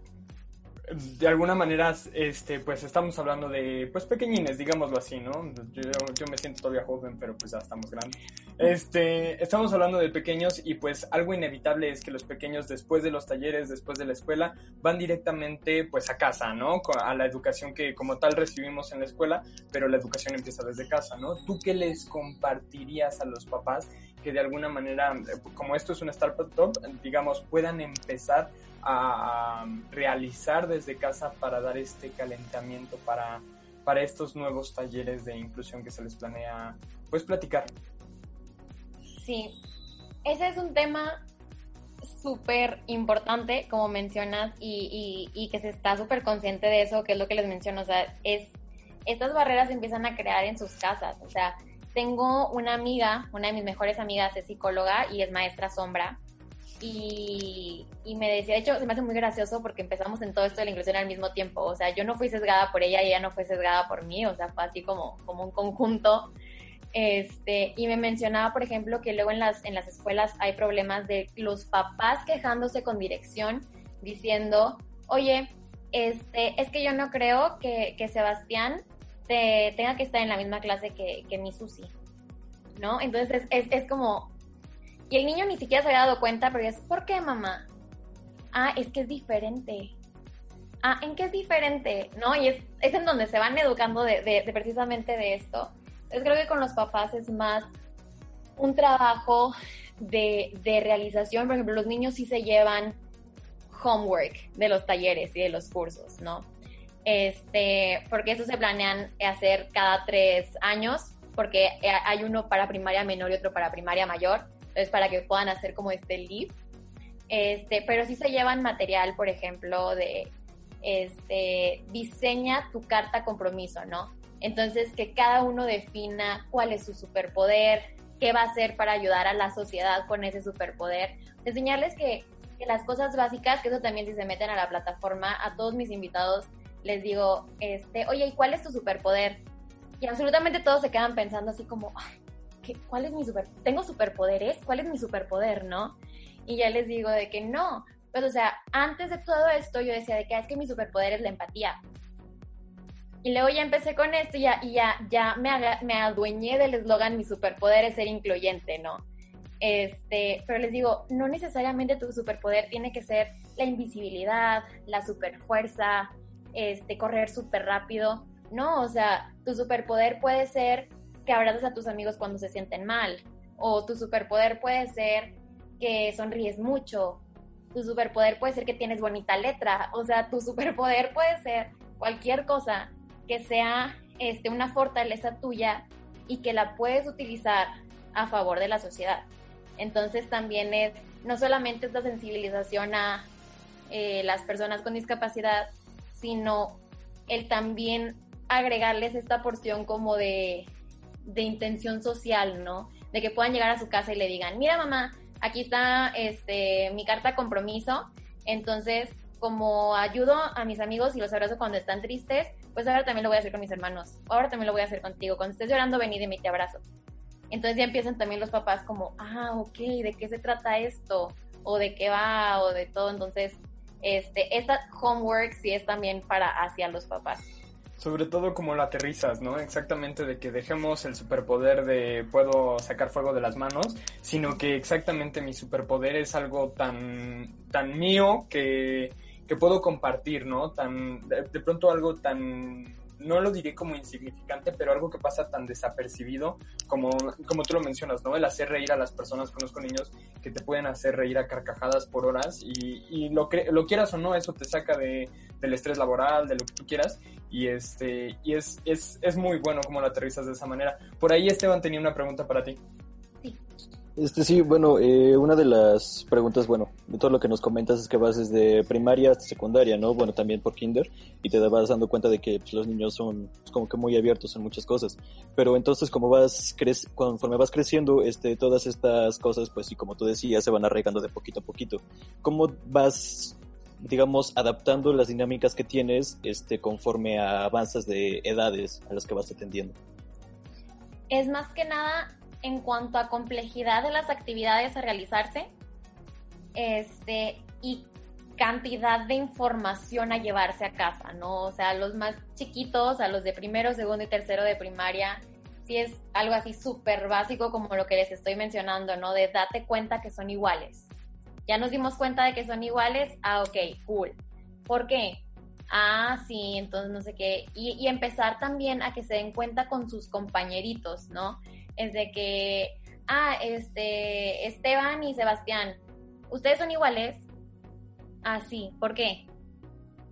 de alguna manera, este, pues estamos hablando de, pues pequeñines, digámoslo así, ¿no? Yo, yo, me siento todavía joven, pero pues ya estamos grandes. Este, estamos hablando de pequeños y pues algo inevitable es que los pequeños después de los talleres, después de la escuela, van directamente pues a casa, ¿no? A la educación que como tal recibimos en la escuela, pero la educación empieza desde casa, ¿no? ¿Tú qué les compartirías a los papás que de alguna manera, como esto es una startup, digamos, puedan empezar a realizar desde casa para dar este calentamiento para, para estos nuevos talleres de inclusión que se les planea pues platicar. Sí, ese es un tema súper importante, como mencionas, y, y, y que se está súper consciente de eso, que es lo que les menciono, o sea, es, estas barreras se empiezan a crear en sus casas, o sea, tengo una amiga, una de mis mejores amigas es psicóloga y es maestra sombra, y, me decía, de hecho, se me hace muy gracioso porque empezamos en todo esto de la inclusión al mismo tiempo. O sea, yo no fui sesgada por ella y ella no fue sesgada por mí. O sea, fue así como, como un conjunto. Este, y me mencionaba, por ejemplo, que luego en las, en las escuelas hay problemas de los papás quejándose con dirección, diciendo, oye, este, es que yo no creo que, que Sebastián te, tenga que estar en la misma clase que, que mi Susi, ¿no? Entonces es, es, es como, y el niño ni siquiera se había dado cuenta, pero es, ¿por qué mamá? Ah, es que es diferente. Ah, ¿en qué es diferente? ¿No? Y es, es en donde se van educando de, de, precisamente de esto. Entonces creo que con los papás es más un trabajo de, de realización. Por ejemplo, los niños sí se llevan homework de los talleres y de los cursos, ¿no? Este, porque eso se planean hacer cada tres años, porque hay uno para primaria menor y otro para primaria mayor entonces para que puedan hacer como este live. Este, pero sí se llevan material, por ejemplo, de este, diseña tu carta compromiso, ¿no? Entonces que cada uno defina cuál es su superpoder, qué va a hacer para ayudar a la sociedad con ese superpoder. Enseñarles que que las cosas básicas, que eso también si se meten a la plataforma, a todos mis invitados les digo, este, oye, ¿y cuál es tu superpoder? Y absolutamente todos se quedan pensando así como, ¿qué, ¿cuál es mi super? ¿Tengo superpoderes? ¿Cuál es mi superpoder, no? Y ya les digo de que no. Pues, o sea, antes de todo esto yo decía de que ah, es que mi superpoder es la empatía. Y luego ya empecé con esto y ya, y ya, ya me, me adueñé del eslogan mi superpoder es ser incluyente, ¿no? Este, pero les digo, no necesariamente tu superpoder tiene que ser la invisibilidad, la superfuerza, este, correr súper rápido. No, o sea, tu superpoder puede ser que abrazas a tus amigos cuando se sienten mal. O tu superpoder puede ser que sonríes mucho. Tu superpoder puede ser que tienes bonita letra. O sea, tu superpoder puede ser cualquier cosa que sea este, una fortaleza tuya y que la puedes utilizar a favor de la sociedad. Entonces también es no solamente esta sensibilización a eh, las personas con discapacidad, sino el también agregarles esta porción como de, de intención social, ¿no? De que puedan llegar a su casa y le digan, mira mamá, aquí está este, mi carta compromiso, entonces como ayudo a mis amigos y los abrazo cuando están tristes, pues ahora también lo voy a hacer con mis hermanos, ahora también lo voy a hacer contigo, cuando estés llorando ven y de te abrazo. Entonces ya empiezan también los papás como, ah, ok, ¿de qué se trata esto? O de qué va, o de todo. Entonces, este, esta homework sí es también para hacia los papás. Sobre todo como lo aterrizas, ¿no? Exactamente de que dejemos el superpoder de puedo sacar fuego de las manos, sino que exactamente mi superpoder es algo tan, tan mío que, que puedo compartir, ¿no? Tan, de pronto algo tan no lo diré como insignificante, pero algo que pasa tan desapercibido como, como tú lo mencionas, ¿no? El hacer reír a las personas, conozco niños que te pueden hacer reír a carcajadas por horas y, y lo, lo quieras o no, eso te saca de, del estrés laboral, de lo que tú quieras y este y es, es, es muy bueno como lo aterrizas de esa manera. Por ahí Esteban tenía una pregunta para ti. Este sí, bueno, eh, una de las preguntas, bueno, de todo lo que nos comentas es que vas desde primaria hasta secundaria, ¿no? Bueno, también por kinder, y te vas dando cuenta de que pues, los niños son pues, como que muy abiertos en muchas cosas. Pero entonces, como vas, cre conforme vas creciendo, este, todas estas cosas, pues, y como tú decías, se van arraigando de poquito a poquito. ¿Cómo vas, digamos, adaptando las dinámicas que tienes, este, conforme a avanzas de edades a las que vas atendiendo? Es más que nada en cuanto a complejidad de las actividades a realizarse este, y cantidad de información a llevarse a casa, ¿no? O sea, los más chiquitos, a los de primero, segundo y tercero de primaria, sí es algo así súper básico como lo que les estoy mencionando, ¿no? De date cuenta que son iguales. Ya nos dimos cuenta de que son iguales, ah, ok, cool. ¿Por qué? Ah, sí, entonces no sé qué. Y, y empezar también a que se den cuenta con sus compañeritos, ¿no? Es de que, ah, este, Esteban y Sebastián, ¿ustedes son iguales? Ah, sí, ¿por qué?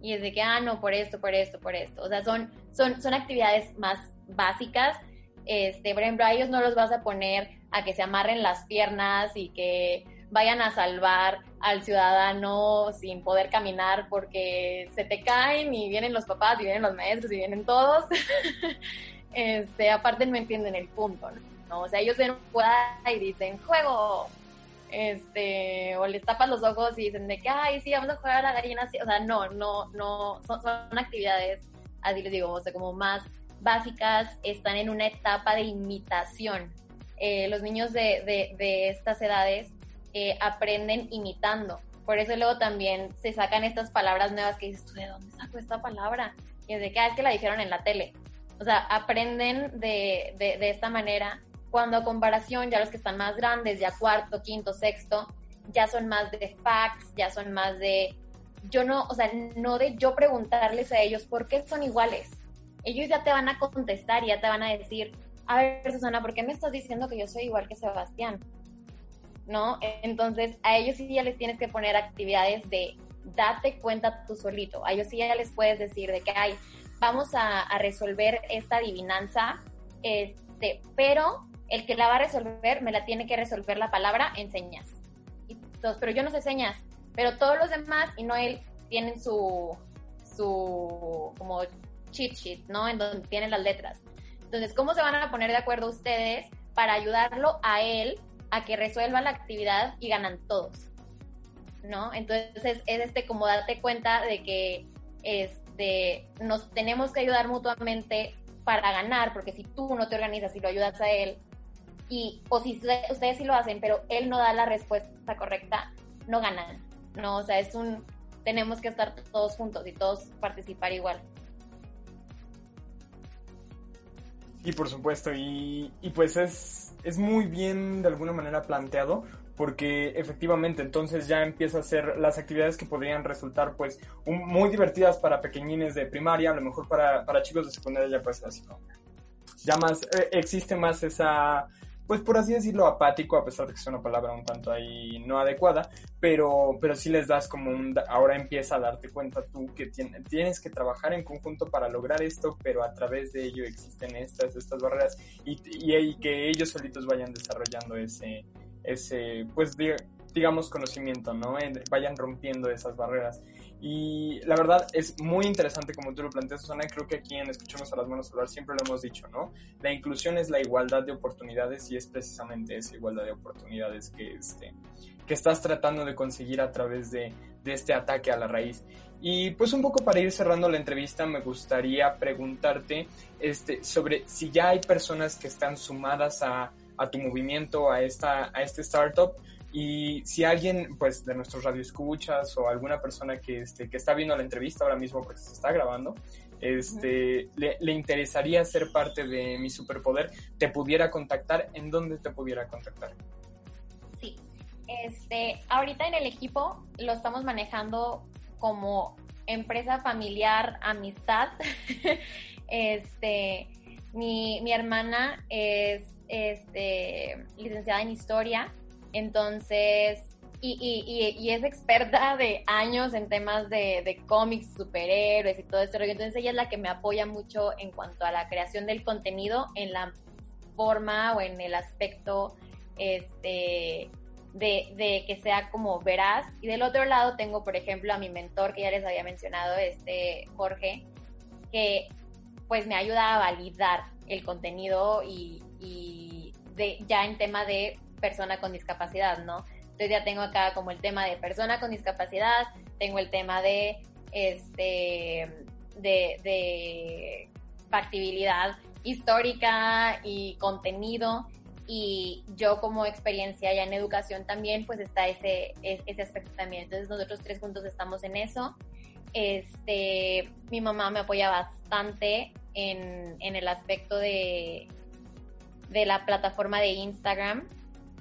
Y es de que, ah, no, por esto, por esto, por esto. O sea, son, son, son actividades más básicas. Este, por ejemplo, a ellos no los vas a poner a que se amarren las piernas y que vayan a salvar al ciudadano sin poder caminar porque se te caen y vienen los papás y vienen los maestros y vienen todos. este, aparte no entienden el punto, ¿no? ¿No? O sea, ellos ven un y dicen, juego, este, o les tapan los ojos y dicen de que, ay, sí, vamos a jugar a la gallina, o sea, no, no, no, son, actividades, así les digo, o sea, como más básicas, están en una etapa de imitación. Eh, los niños de, de, de estas edades eh, aprenden imitando. Por eso luego también se sacan estas palabras nuevas que dices, ¿tú de dónde saco esta palabra? Y es de que, ah, es que la dijeron en la tele. O sea, aprenden de, de, de esta manera cuando a comparación ya los que están más grandes, ya cuarto, quinto, sexto, ya son más de facts, ya son más de, yo no, o sea, no de yo preguntarles a ellos por qué son iguales. Ellos ya te van a contestar y ya te van a decir, a ver, Susana, ¿por qué me estás diciendo que yo soy igual que Sebastián? ¿No? Entonces, a ellos sí ya les tienes que poner actividades de date cuenta tú solito. A ellos sí ya les puedes decir de que, ay, vamos a, a resolver esta adivinanza, este, pero el que la va a resolver me la tiene que resolver la palabra en señas. Pero yo no sé señas, pero todos los demás y no él tienen su, su como cheat sheet, ¿no? En donde tienen las letras. Entonces, ¿cómo se van a poner de acuerdo ustedes para ayudarlo a él a que resuelva la actividad y ganan todos? ¿no? Entonces es este como darte cuenta de que este, nos tenemos que ayudar mutuamente para ganar, porque si tú no te organizas y lo ayudas a él, y, o si ustedes sí lo hacen, pero él no da la respuesta correcta, no ganan, ¿no? O sea, es un, tenemos que estar todos juntos y todos participar igual. Y por supuesto, y, y pues es, es muy bien de alguna manera planteado, porque efectivamente entonces ya empieza a ser las actividades que podrían resultar pues muy divertidas para pequeñines de primaria, a lo mejor para, para chicos de secundaria ya pues así como ya más eh, existe más esa pues por así decirlo apático a pesar de que es una palabra un tanto ahí no adecuada pero pero sí les das como un ahora empieza a darte cuenta tú que tienes que trabajar en conjunto para lograr esto pero a través de ello existen estas estas barreras y, y, que ellos solitos vayan desarrollando ese ese, pues digamos, conocimiento, ¿no? vayan rompiendo esas barreras. Y la verdad es muy interesante como tú lo planteas, Susana. Creo que aquí en Escuchemos a las Manos Hablar siempre lo hemos dicho, ¿no? La inclusión es la igualdad de oportunidades y es precisamente esa igualdad de oportunidades que, este, que estás tratando de conseguir a través de, de este ataque a la raíz. Y pues un poco para ir cerrando la entrevista me gustaría preguntarte este, sobre si ya hay personas que están sumadas a a tu movimiento, a, esta, a este startup. Y si alguien, pues, de nuestros radioescuchas o alguna persona que, este, que está viendo la entrevista ahora mismo, porque se está grabando, este, le, le, interesaría ser parte de mi superpoder, te pudiera contactar, ¿en dónde te pudiera contactar? Sí, este, ahorita en el equipo lo estamos manejando como empresa familiar, amistad. este, mi, mi hermana es este, licenciada en historia, entonces, y, es experta de años en temas de, cómics, superhéroes y todo rollo. Entonces ella es la que me apoya mucho en cuanto a la creación del contenido, en la forma o en el aspecto este, de, de, que sea como veraz. Y del otro lado tengo, por ejemplo, a mi mentor que ya les había mencionado, este Jorge, que pues me ayuda a validar el contenido y, de, ya en tema de persona con discapacidad, ¿no? Entonces ya tengo acá como el tema de persona con discapacidad, tengo el tema de este de, de factibilidad histórica y contenido y yo como experiencia ya en educación también pues está ese, ese aspecto también. Entonces nosotros tres juntos estamos en eso. Este, mi mamá me apoya bastante en, en el aspecto de, de la plataforma de Instagram,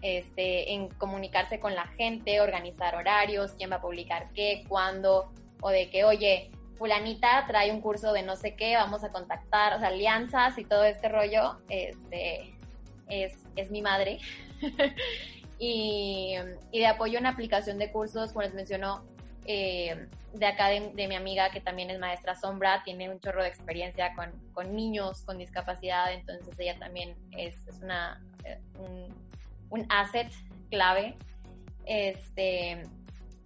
este, en comunicarse con la gente, organizar horarios, quién va a publicar qué, cuándo, o de que, oye, fulanita trae un curso de no sé qué, vamos a contactar, o sea, alianzas y todo este rollo, este, es, es mi madre. y, y, de apoyo en aplicación de cursos, como les mencionó, eh, de acá de, mi amiga que también es maestra sombra, tiene un chorro de experiencia con, con niños con discapacidad, entonces ella también es, es una, eh, un, asset clave. Este,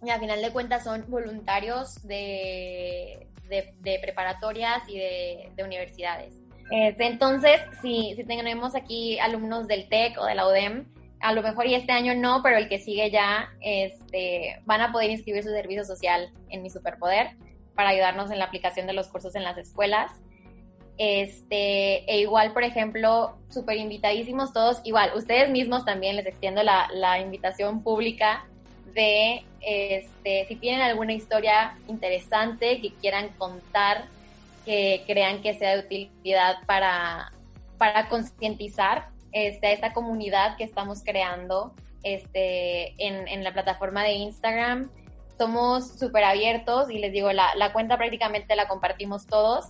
y a final de cuentas son voluntarios de, de, preparatorias y de, de universidades. Este, entonces, si, si tenemos aquí alumnos del TEC o de la UDEM, a lo mejor y este año no, pero el que sigue ya este, van a poder inscribir su servicio social en mi superpoder para ayudarnos en la aplicación de los cursos en las escuelas. Este, e igual, por ejemplo, súper invitadísimos todos, igual, ustedes mismos también les extiendo la, invitación pública de, este, si tienen alguna historia interesante que quieran contar, que crean que sea de utilidad para, para concientizar este, esta comunidad que estamos creando este, en, la plataforma de Instagram. Somos súper abiertos y les digo, la, cuenta prácticamente la compartimos todos.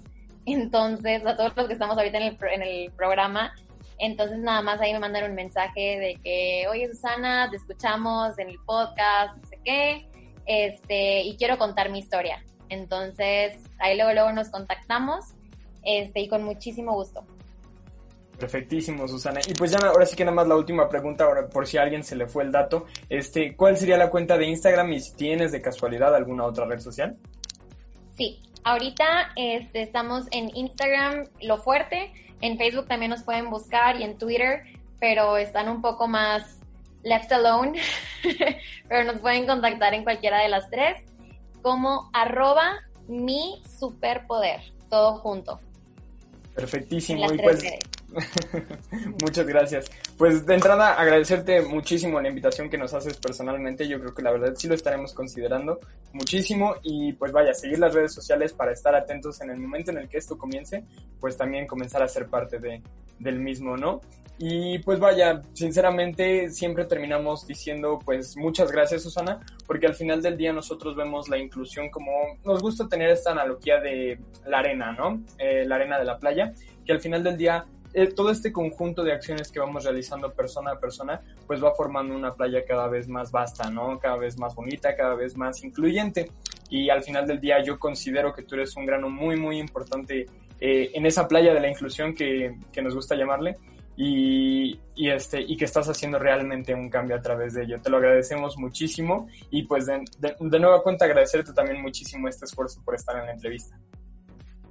Entonces, a todos los que estamos ahorita en el, en el programa, entonces nada más ahí me mandan un mensaje de que, oye Susana, te escuchamos en el podcast, no sé qué, este, y quiero contar mi historia. Entonces, ahí luego, luego nos contactamos, este, y con muchísimo gusto. Perfectísimo, Susana. Y pues ya ahora sí que nada más la última pregunta, ahora por si a alguien se le fue el dato. Este, ¿cuál sería la cuenta de Instagram y si tienes de casualidad alguna otra red social? Sí, ahorita este, estamos en Instagram Lo Fuerte, en Facebook también nos pueden buscar y en Twitter, pero están un poco más Left Alone, pero nos pueden contactar en cualquiera de las tres como arroba mi superpoder, todo junto. Perfectísimo. Y pues, muchas gracias. Pues de entrada agradecerte muchísimo la invitación que nos haces personalmente. Yo creo que la verdad sí lo estaremos considerando muchísimo y pues vaya, seguir las redes sociales para estar atentos en el momento en el que esto comience, pues también comenzar a ser parte de, del mismo, ¿no? Y pues vaya, sinceramente siempre terminamos diciendo pues muchas gracias Susana, porque al final del día nosotros vemos la inclusión como nos gusta tener esta analogía de la arena, ¿no? Eh, la arena de la playa, que al final del día todo este conjunto de acciones que vamos realizando persona a persona, pues va formando una playa cada vez más vasta, ¿no? Cada vez más bonita, cada vez más incluyente. Y al final del día yo considero que tú eres un grano muy, muy importante eh, en esa playa de la inclusión que, que nos gusta llamarle y, este, y que estás haciendo realmente un cambio a través de ello. Te lo agradecemos muchísimo y pues de, de, nueva cuenta agradecerte también muchísimo este esfuerzo por estar en la entrevista.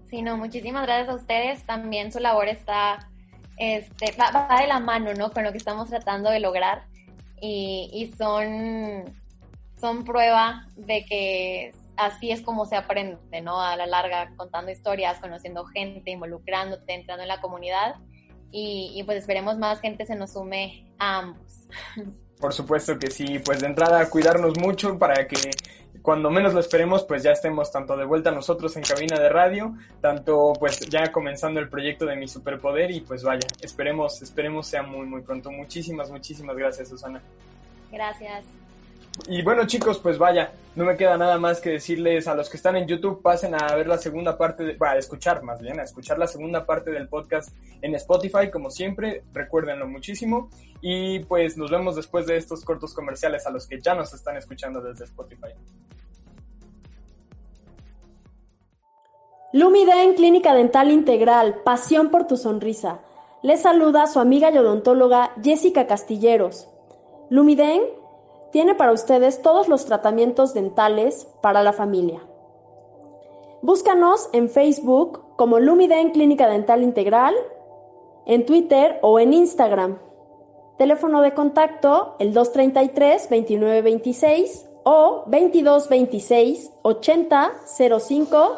Sí, no, muchísimas gracias a ustedes. También su labor está, este, va, de la mano, ¿no? Con lo que estamos tratando de lograr y, y son, son prueba de que así es como se aprende, ¿no? A la larga, contando historias, conociendo gente, involucrándote, entrando en la comunidad y, pues esperemos más gente se nos sume a ambos. Por supuesto que sí, pues de entrada cuidarnos mucho para que cuando menos lo esperemos pues ya estemos tanto de vuelta nosotros en cabina de radio, tanto pues ya comenzando el proyecto de mi superpoder y pues vaya, esperemos, esperemos sea muy muy pronto. Muchísimas, muchísimas gracias Susana. Gracias. Y bueno chicos, pues vaya, no me queda nada más que decirles a los que están en YouTube, pasen a ver la segunda parte, a escuchar más bien, a escuchar la segunda parte del podcast en Spotify, como siempre, recuérdenlo muchísimo. Y pues nos vemos después de estos cortos comerciales a los que ya nos están escuchando desde Spotify. Lumiden Clínica Dental Integral, pasión por tu sonrisa. Les saluda su amiga y odontóloga Jessica Castilleros. Lumiden tiene para ustedes todos los tratamientos dentales para la familia. Búscanos en Facebook como Lumiden Clínica Dental Integral, en Twitter o en Instagram. Teléfono de contacto el 233 2926 o 2226 80 05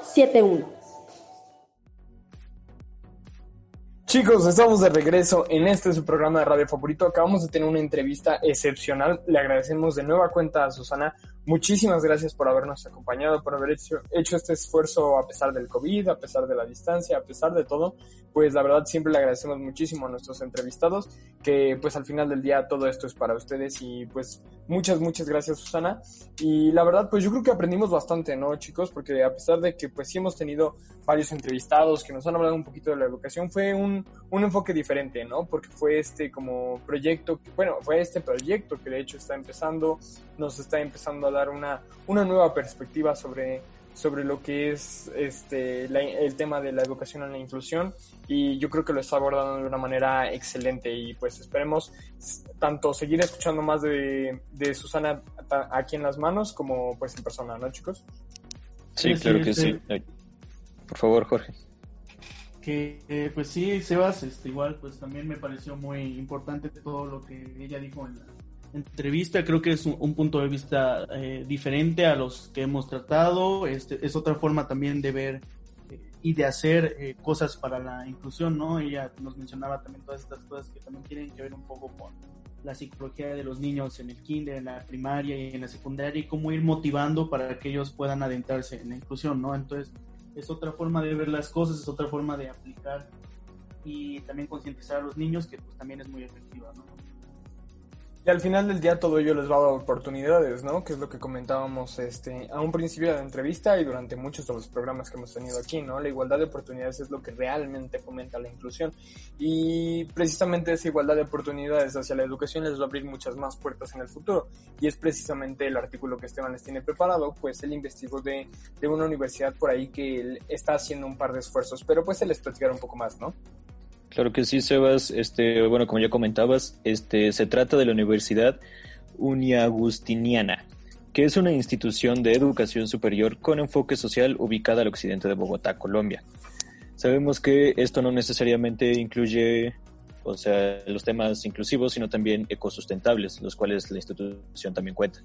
Chicos, estamos de regreso en este su programa de radio favorito. Acabamos de tener una entrevista excepcional. Le agradecemos de nueva cuenta a Susana. Muchísimas gracias por habernos acompañado, por haber hecho, este esfuerzo a pesar del COVID, a pesar de la distancia, a pesar de todo. Pues la verdad siempre le agradecemos muchísimo a nuestros entrevistados, que pues al final del día todo esto es para ustedes y pues muchas, muchas gracias Susana. Y la verdad pues yo creo que aprendimos bastante, ¿no chicos? Porque a pesar de que pues sí hemos tenido varios entrevistados que nos han hablado un poquito de la educación, fue un, un enfoque diferente, ¿no? Porque fue este como proyecto, bueno, fue este proyecto que de hecho está empezando, nos está empezando a una, una nueva perspectiva sobre, sobre lo que es este, el tema de la educación en la inclusión y yo creo que lo está abordando de una manera excelente y pues esperemos tanto seguir escuchando más de, de Susana aquí en las manos como pues en persona, ¿no chicos? Sí, claro que sí. Por favor, Jorge. Que eh, pues sí, Sebas, este, igual pues también me pareció muy importante todo lo que ella dijo en la entrevista. Creo que es un, punto de vista eh, diferente a los que hemos tratado. Este, es otra forma también de ver eh, y de hacer cosas para la inclusión, ¿no? Ella nos mencionaba también todas estas cosas que también tienen que ver un poco con la psicología de los niños en el kinder, en la primaria y en la secundaria y cómo ir motivando para que ellos puedan adentrarse en la inclusión, ¿no? Entonces, es otra forma de ver las cosas, es otra forma de aplicar y también concientizar a los niños que pues también es muy efectiva, ¿no? Y al final del día todo ello les va a dar oportunidades, ¿no? Que es lo que comentábamos este, a un principio de la entrevista y durante muchos de los programas que hemos tenido aquí, ¿no? La igualdad de oportunidades es lo que realmente fomenta la inclusión. Y precisamente esa igualdad de oportunidades hacia la educación les va a abrir muchas más puertas en el futuro. Y es precisamente el artículo que Esteban les tiene preparado, pues él investigó de, de una universidad por ahí que está haciendo un par de esfuerzos, pero pues se les platicará un poco más, ¿no? Claro que sí, Sebas. Este, bueno, como ya comentabas, este, se trata de la Universidad Uniagustiniana, que es una institución de educación superior con enfoque social ubicada al occidente de Bogotá, Colombia. Sabemos que esto no necesariamente incluye o sea, los temas inclusivos, sino también ecosustentables, los cuales la institución también cuenta.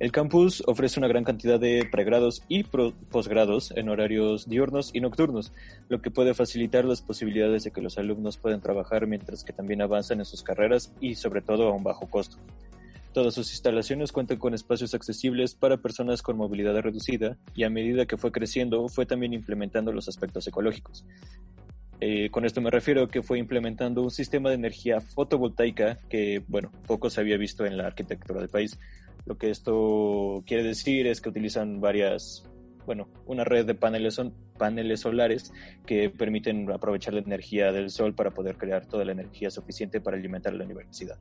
El campus ofrece una gran cantidad de pregrados y posgrados en horarios diurnos y nocturnos, lo que puede facilitar las posibilidades de que los alumnos puedan trabajar mientras que también avanzan en sus carreras y sobre todo a un bajo costo. Todas sus instalaciones cuentan con espacios accesibles para personas con movilidad reducida y a medida que fue creciendo fue también implementando los aspectos ecológicos. Eh, con esto me refiero a que fue implementando un sistema de energía fotovoltaica que, bueno, poco se había visto en la arquitectura del país. Lo que esto quiere decir es que utilizan varias, bueno, una red de paneles, son paneles solares que permiten aprovechar la energía del sol para poder crear toda la energía suficiente para alimentar la universidad.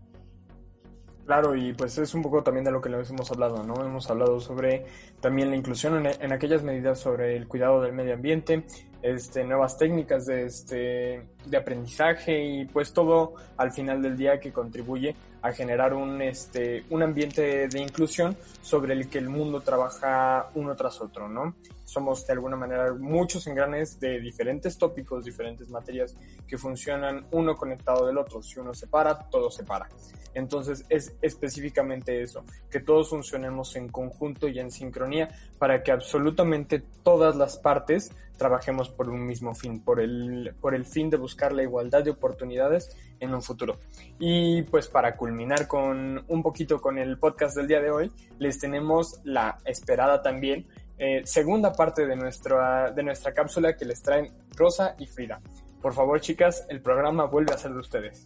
Claro, y pues es un poco también de lo que les hemos hablado, ¿no? Hemos hablado sobre también la inclusión en, en aquellas medidas sobre el cuidado del medio ambiente, este, nuevas técnicas de, este, de aprendizaje y pues todo al final del día que contribuye a generar un, este, un ambiente de inclusión sobre el que el mundo trabaja uno tras otro, ¿no? Somos de alguna manera muchos engranes de diferentes tópicos, diferentes materias que funcionan uno conectado del otro. Si uno se para, todo se para. Entonces es específicamente eso, que todos funcionemos en conjunto y en sincronía para que absolutamente todas las partes trabajemos por un mismo fin, por el, por el fin de buscar la igualdad de oportunidades en un futuro. Y pues para culminar con un poquito con el podcast del día de hoy, les tenemos la esperada también eh, segunda parte de nuestra, de nuestra cápsula que les traen Rosa y Frida. Por favor, chicas, el programa vuelve a ser de ustedes.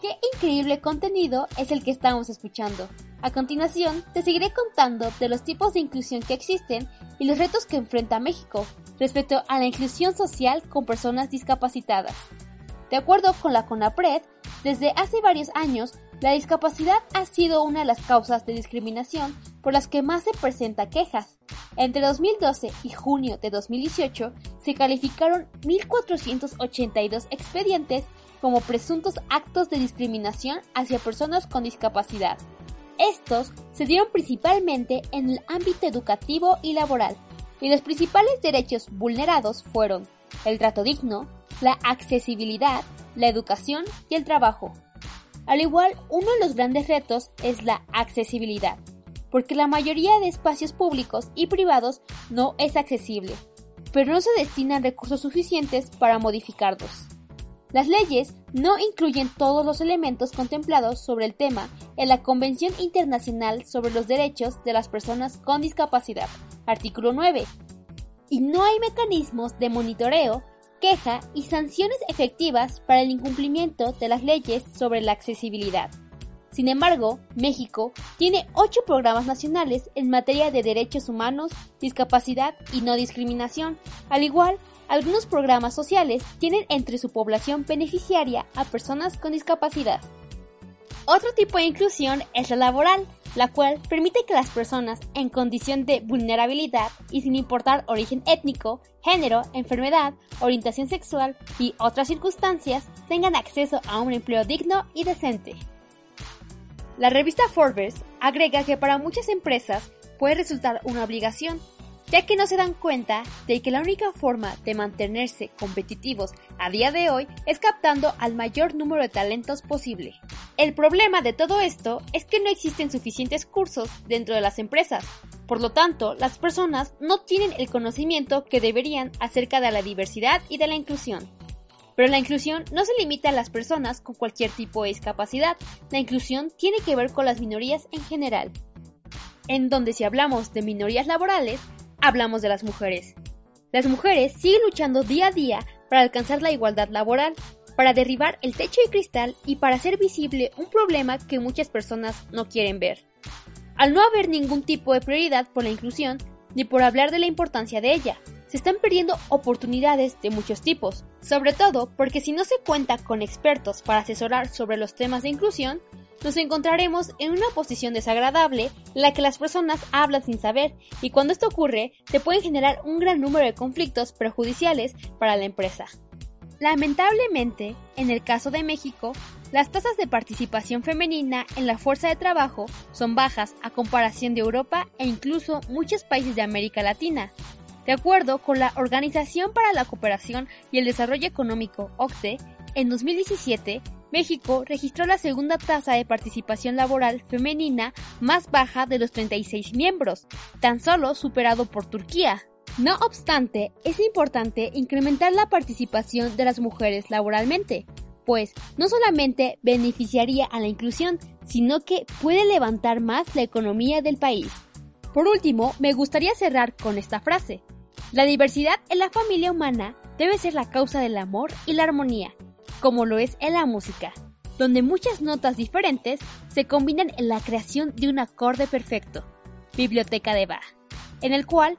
Qué increíble contenido es el que estamos escuchando. A continuación, te seguiré contando de los tipos de inclusión que existen y los retos que enfrenta México respecto a la inclusión social con personas discapacitadas. De acuerdo con la CONAPRED, desde hace varios años, la discapacidad ha sido una de las causas de discriminación por las que más se presenta quejas. Entre 2012 y junio de 2018 se calificaron 1.482 expedientes como presuntos actos de discriminación hacia personas con discapacidad. Estos se dieron principalmente en el ámbito educativo y laboral, y los principales derechos vulnerados fueron el trato digno, la accesibilidad, la educación y el trabajo. Al igual, uno de los grandes retos es la accesibilidad, porque la mayoría de espacios públicos y privados no es accesible, pero no se destinan recursos suficientes para modificarlos. Las leyes no incluyen todos los elementos contemplados sobre el tema en la Convención Internacional sobre los Derechos de las Personas con Discapacidad, artículo 9, y no hay mecanismos de monitoreo, queja y sanciones efectivas para el incumplimiento de las leyes sobre la accesibilidad. Sin embargo, México tiene ocho programas nacionales en materia de derechos humanos, discapacidad y no discriminación, al igual algunos programas sociales tienen entre su población beneficiaria a personas con discapacidad. Otro tipo de inclusión es la laboral, la cual permite que las personas en condición de vulnerabilidad y sin importar origen étnico, género, enfermedad, orientación sexual y otras circunstancias tengan acceso a un empleo digno y decente. La revista Forbes agrega que para muchas empresas puede resultar una obligación ya que no se dan cuenta de que la única forma de mantenerse competitivos a día de hoy es captando al mayor número de talentos posible. El problema de todo esto es que no existen suficientes cursos dentro de las empresas, por lo tanto, las personas no tienen el conocimiento que deberían acerca de la diversidad y de la inclusión. Pero la inclusión no se limita a las personas con cualquier tipo de discapacidad, la inclusión tiene que ver con las minorías en general. En donde si hablamos de minorías laborales, hablamos de las mujeres. Las mujeres siguen luchando día a día para alcanzar la igualdad laboral, para derribar el techo de cristal y para hacer visible un problema que muchas personas no quieren ver. Al no haber ningún tipo de prioridad por la inclusión, ni por hablar de la importancia de ella, se están perdiendo oportunidades de muchos tipos, sobre todo porque si no se cuenta con expertos para asesorar sobre los temas de inclusión, nos encontraremos en una posición desagradable en la que las personas hablan sin saber y cuando esto ocurre se pueden generar un gran número de conflictos perjudiciales para la empresa. Lamentablemente, en el caso de México, las tasas de participación femenina en la fuerza de trabajo son bajas a comparación de Europa e incluso muchos países de América Latina. De acuerdo con la Organización para la Cooperación y el Desarrollo Económico, OCDE, en 2017, México registró la segunda tasa de participación laboral femenina más baja de los 36 miembros, tan solo superado por Turquía. No obstante, es importante incrementar la participación de las mujeres laboralmente, pues no solamente beneficiaría a la inclusión, sino que puede levantar más la economía del país. Por último, me gustaría cerrar con esta frase. La diversidad en la familia humana debe ser la causa del amor y la armonía, como lo es en la música, donde muchas notas diferentes se combinan en la creación de un acorde perfecto. Biblioteca de Bach, en el cual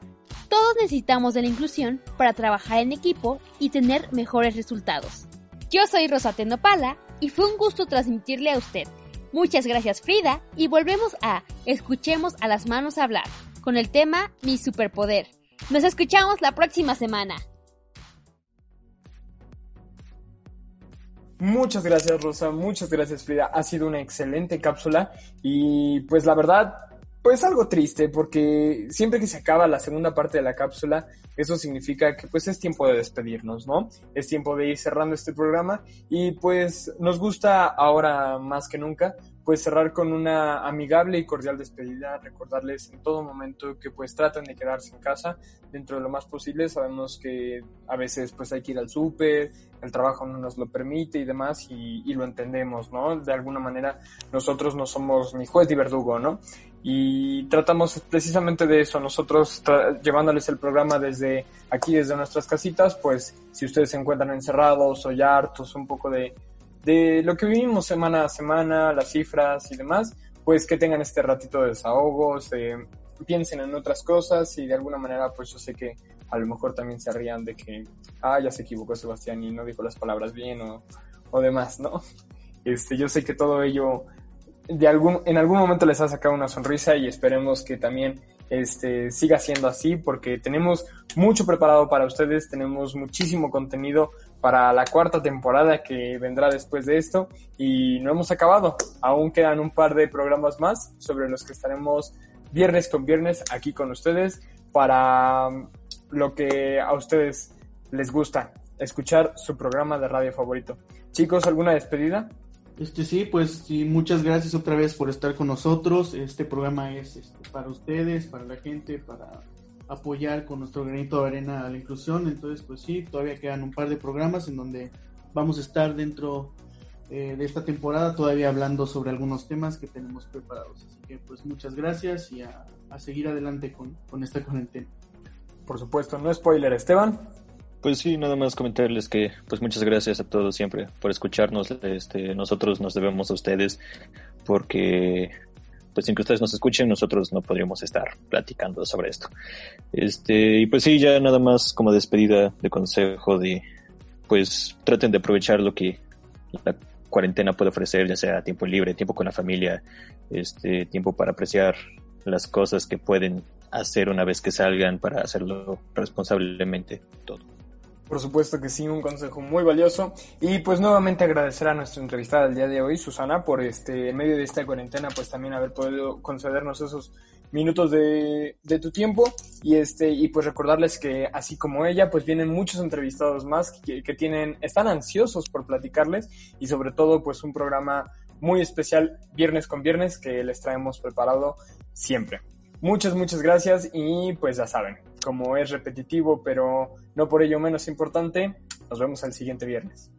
todos necesitamos de la inclusión para trabajar en equipo y tener mejores resultados. Yo soy Rosa Pala y fue un gusto transmitirle a usted. Muchas gracias Frida y volvemos a Escuchemos a las manos hablar con el tema Mi superpoder. Nos escuchamos la próxima semana. Muchas gracias Rosa, muchas gracias Frida. Ha sido una excelente cápsula y pues la verdad pues algo triste porque siempre que se acaba la segunda parte de la cápsula, eso significa que pues es tiempo de despedirnos, ¿no? Es tiempo de ir cerrando este programa y pues nos gusta ahora más que nunca pues cerrar con una amigable y cordial despedida, recordarles en todo momento que pues traten de quedarse en casa dentro de lo más posible, sabemos que a veces pues hay que ir al súper, el trabajo no nos lo permite y demás y, lo entendemos, ¿no? De alguna manera nosotros no somos ni juez ni verdugo, ¿no? Y tratamos precisamente de eso, nosotros llevándoles el programa desde aquí, desde nuestras casitas, pues si ustedes se encuentran encerrados o ya hartos un poco de de lo que vivimos semana a semana, las cifras y demás, pues que tengan este ratito de desahogo, se, piensen en otras cosas y de alguna manera pues yo sé que a lo mejor también se rían de que, ah, ya se equivocó Sebastián y no dijo las palabras bien o, o demás, ¿no? Este, yo sé que todo ello de algún, en algún momento les ha sacado una sonrisa y esperemos que también este, siga siendo así porque tenemos mucho preparado para ustedes, tenemos muchísimo contenido para la cuarta temporada que vendrá después de esto y no hemos acabado, aún quedan un par de programas más sobre los que estaremos viernes con viernes aquí con ustedes para lo que a ustedes les gusta, escuchar su programa de radio favorito. Chicos, ¿alguna despedida? Este sí, pues sí, muchas gracias otra vez por estar con nosotros. Este programa es este, para ustedes, para la gente, para apoyar con nuestro granito de arena a la inclusión. Entonces, pues sí, todavía quedan un par de programas en donde vamos a estar dentro eh, de esta temporada todavía hablando sobre algunos temas que tenemos preparados. Así que pues muchas gracias y a, a seguir adelante con, con esta cuarentena. Por supuesto, no spoiler, Esteban. Pues sí, nada más comentarles que pues muchas gracias a todos siempre por escucharnos. Este, nosotros nos debemos a ustedes porque pues sin que ustedes nos escuchen nosotros no podríamos estar platicando sobre esto. Este, y pues sí, ya nada más como despedida de consejo de pues traten de aprovechar lo que la cuarentena puede ofrecer, ya sea tiempo libre, tiempo con la familia, este, tiempo para apreciar las cosas que pueden hacer una vez que salgan para hacerlo responsablemente todo. Por supuesto que sí, un consejo muy valioso. Y pues nuevamente agradecer a nuestra entrevistada del día de hoy, Susana, por este, en medio de esta cuarentena, pues también haber podido concedernos esos minutos de, de tu tiempo. Y este, y pues recordarles que así como ella, pues vienen muchos entrevistados más que, que tienen, están ansiosos por platicarles y sobre todo pues un programa muy especial viernes con viernes que les traemos preparado siempre. Muchas, muchas gracias y pues ya saben, como es repetitivo pero no por ello menos importante, nos vemos el siguiente viernes.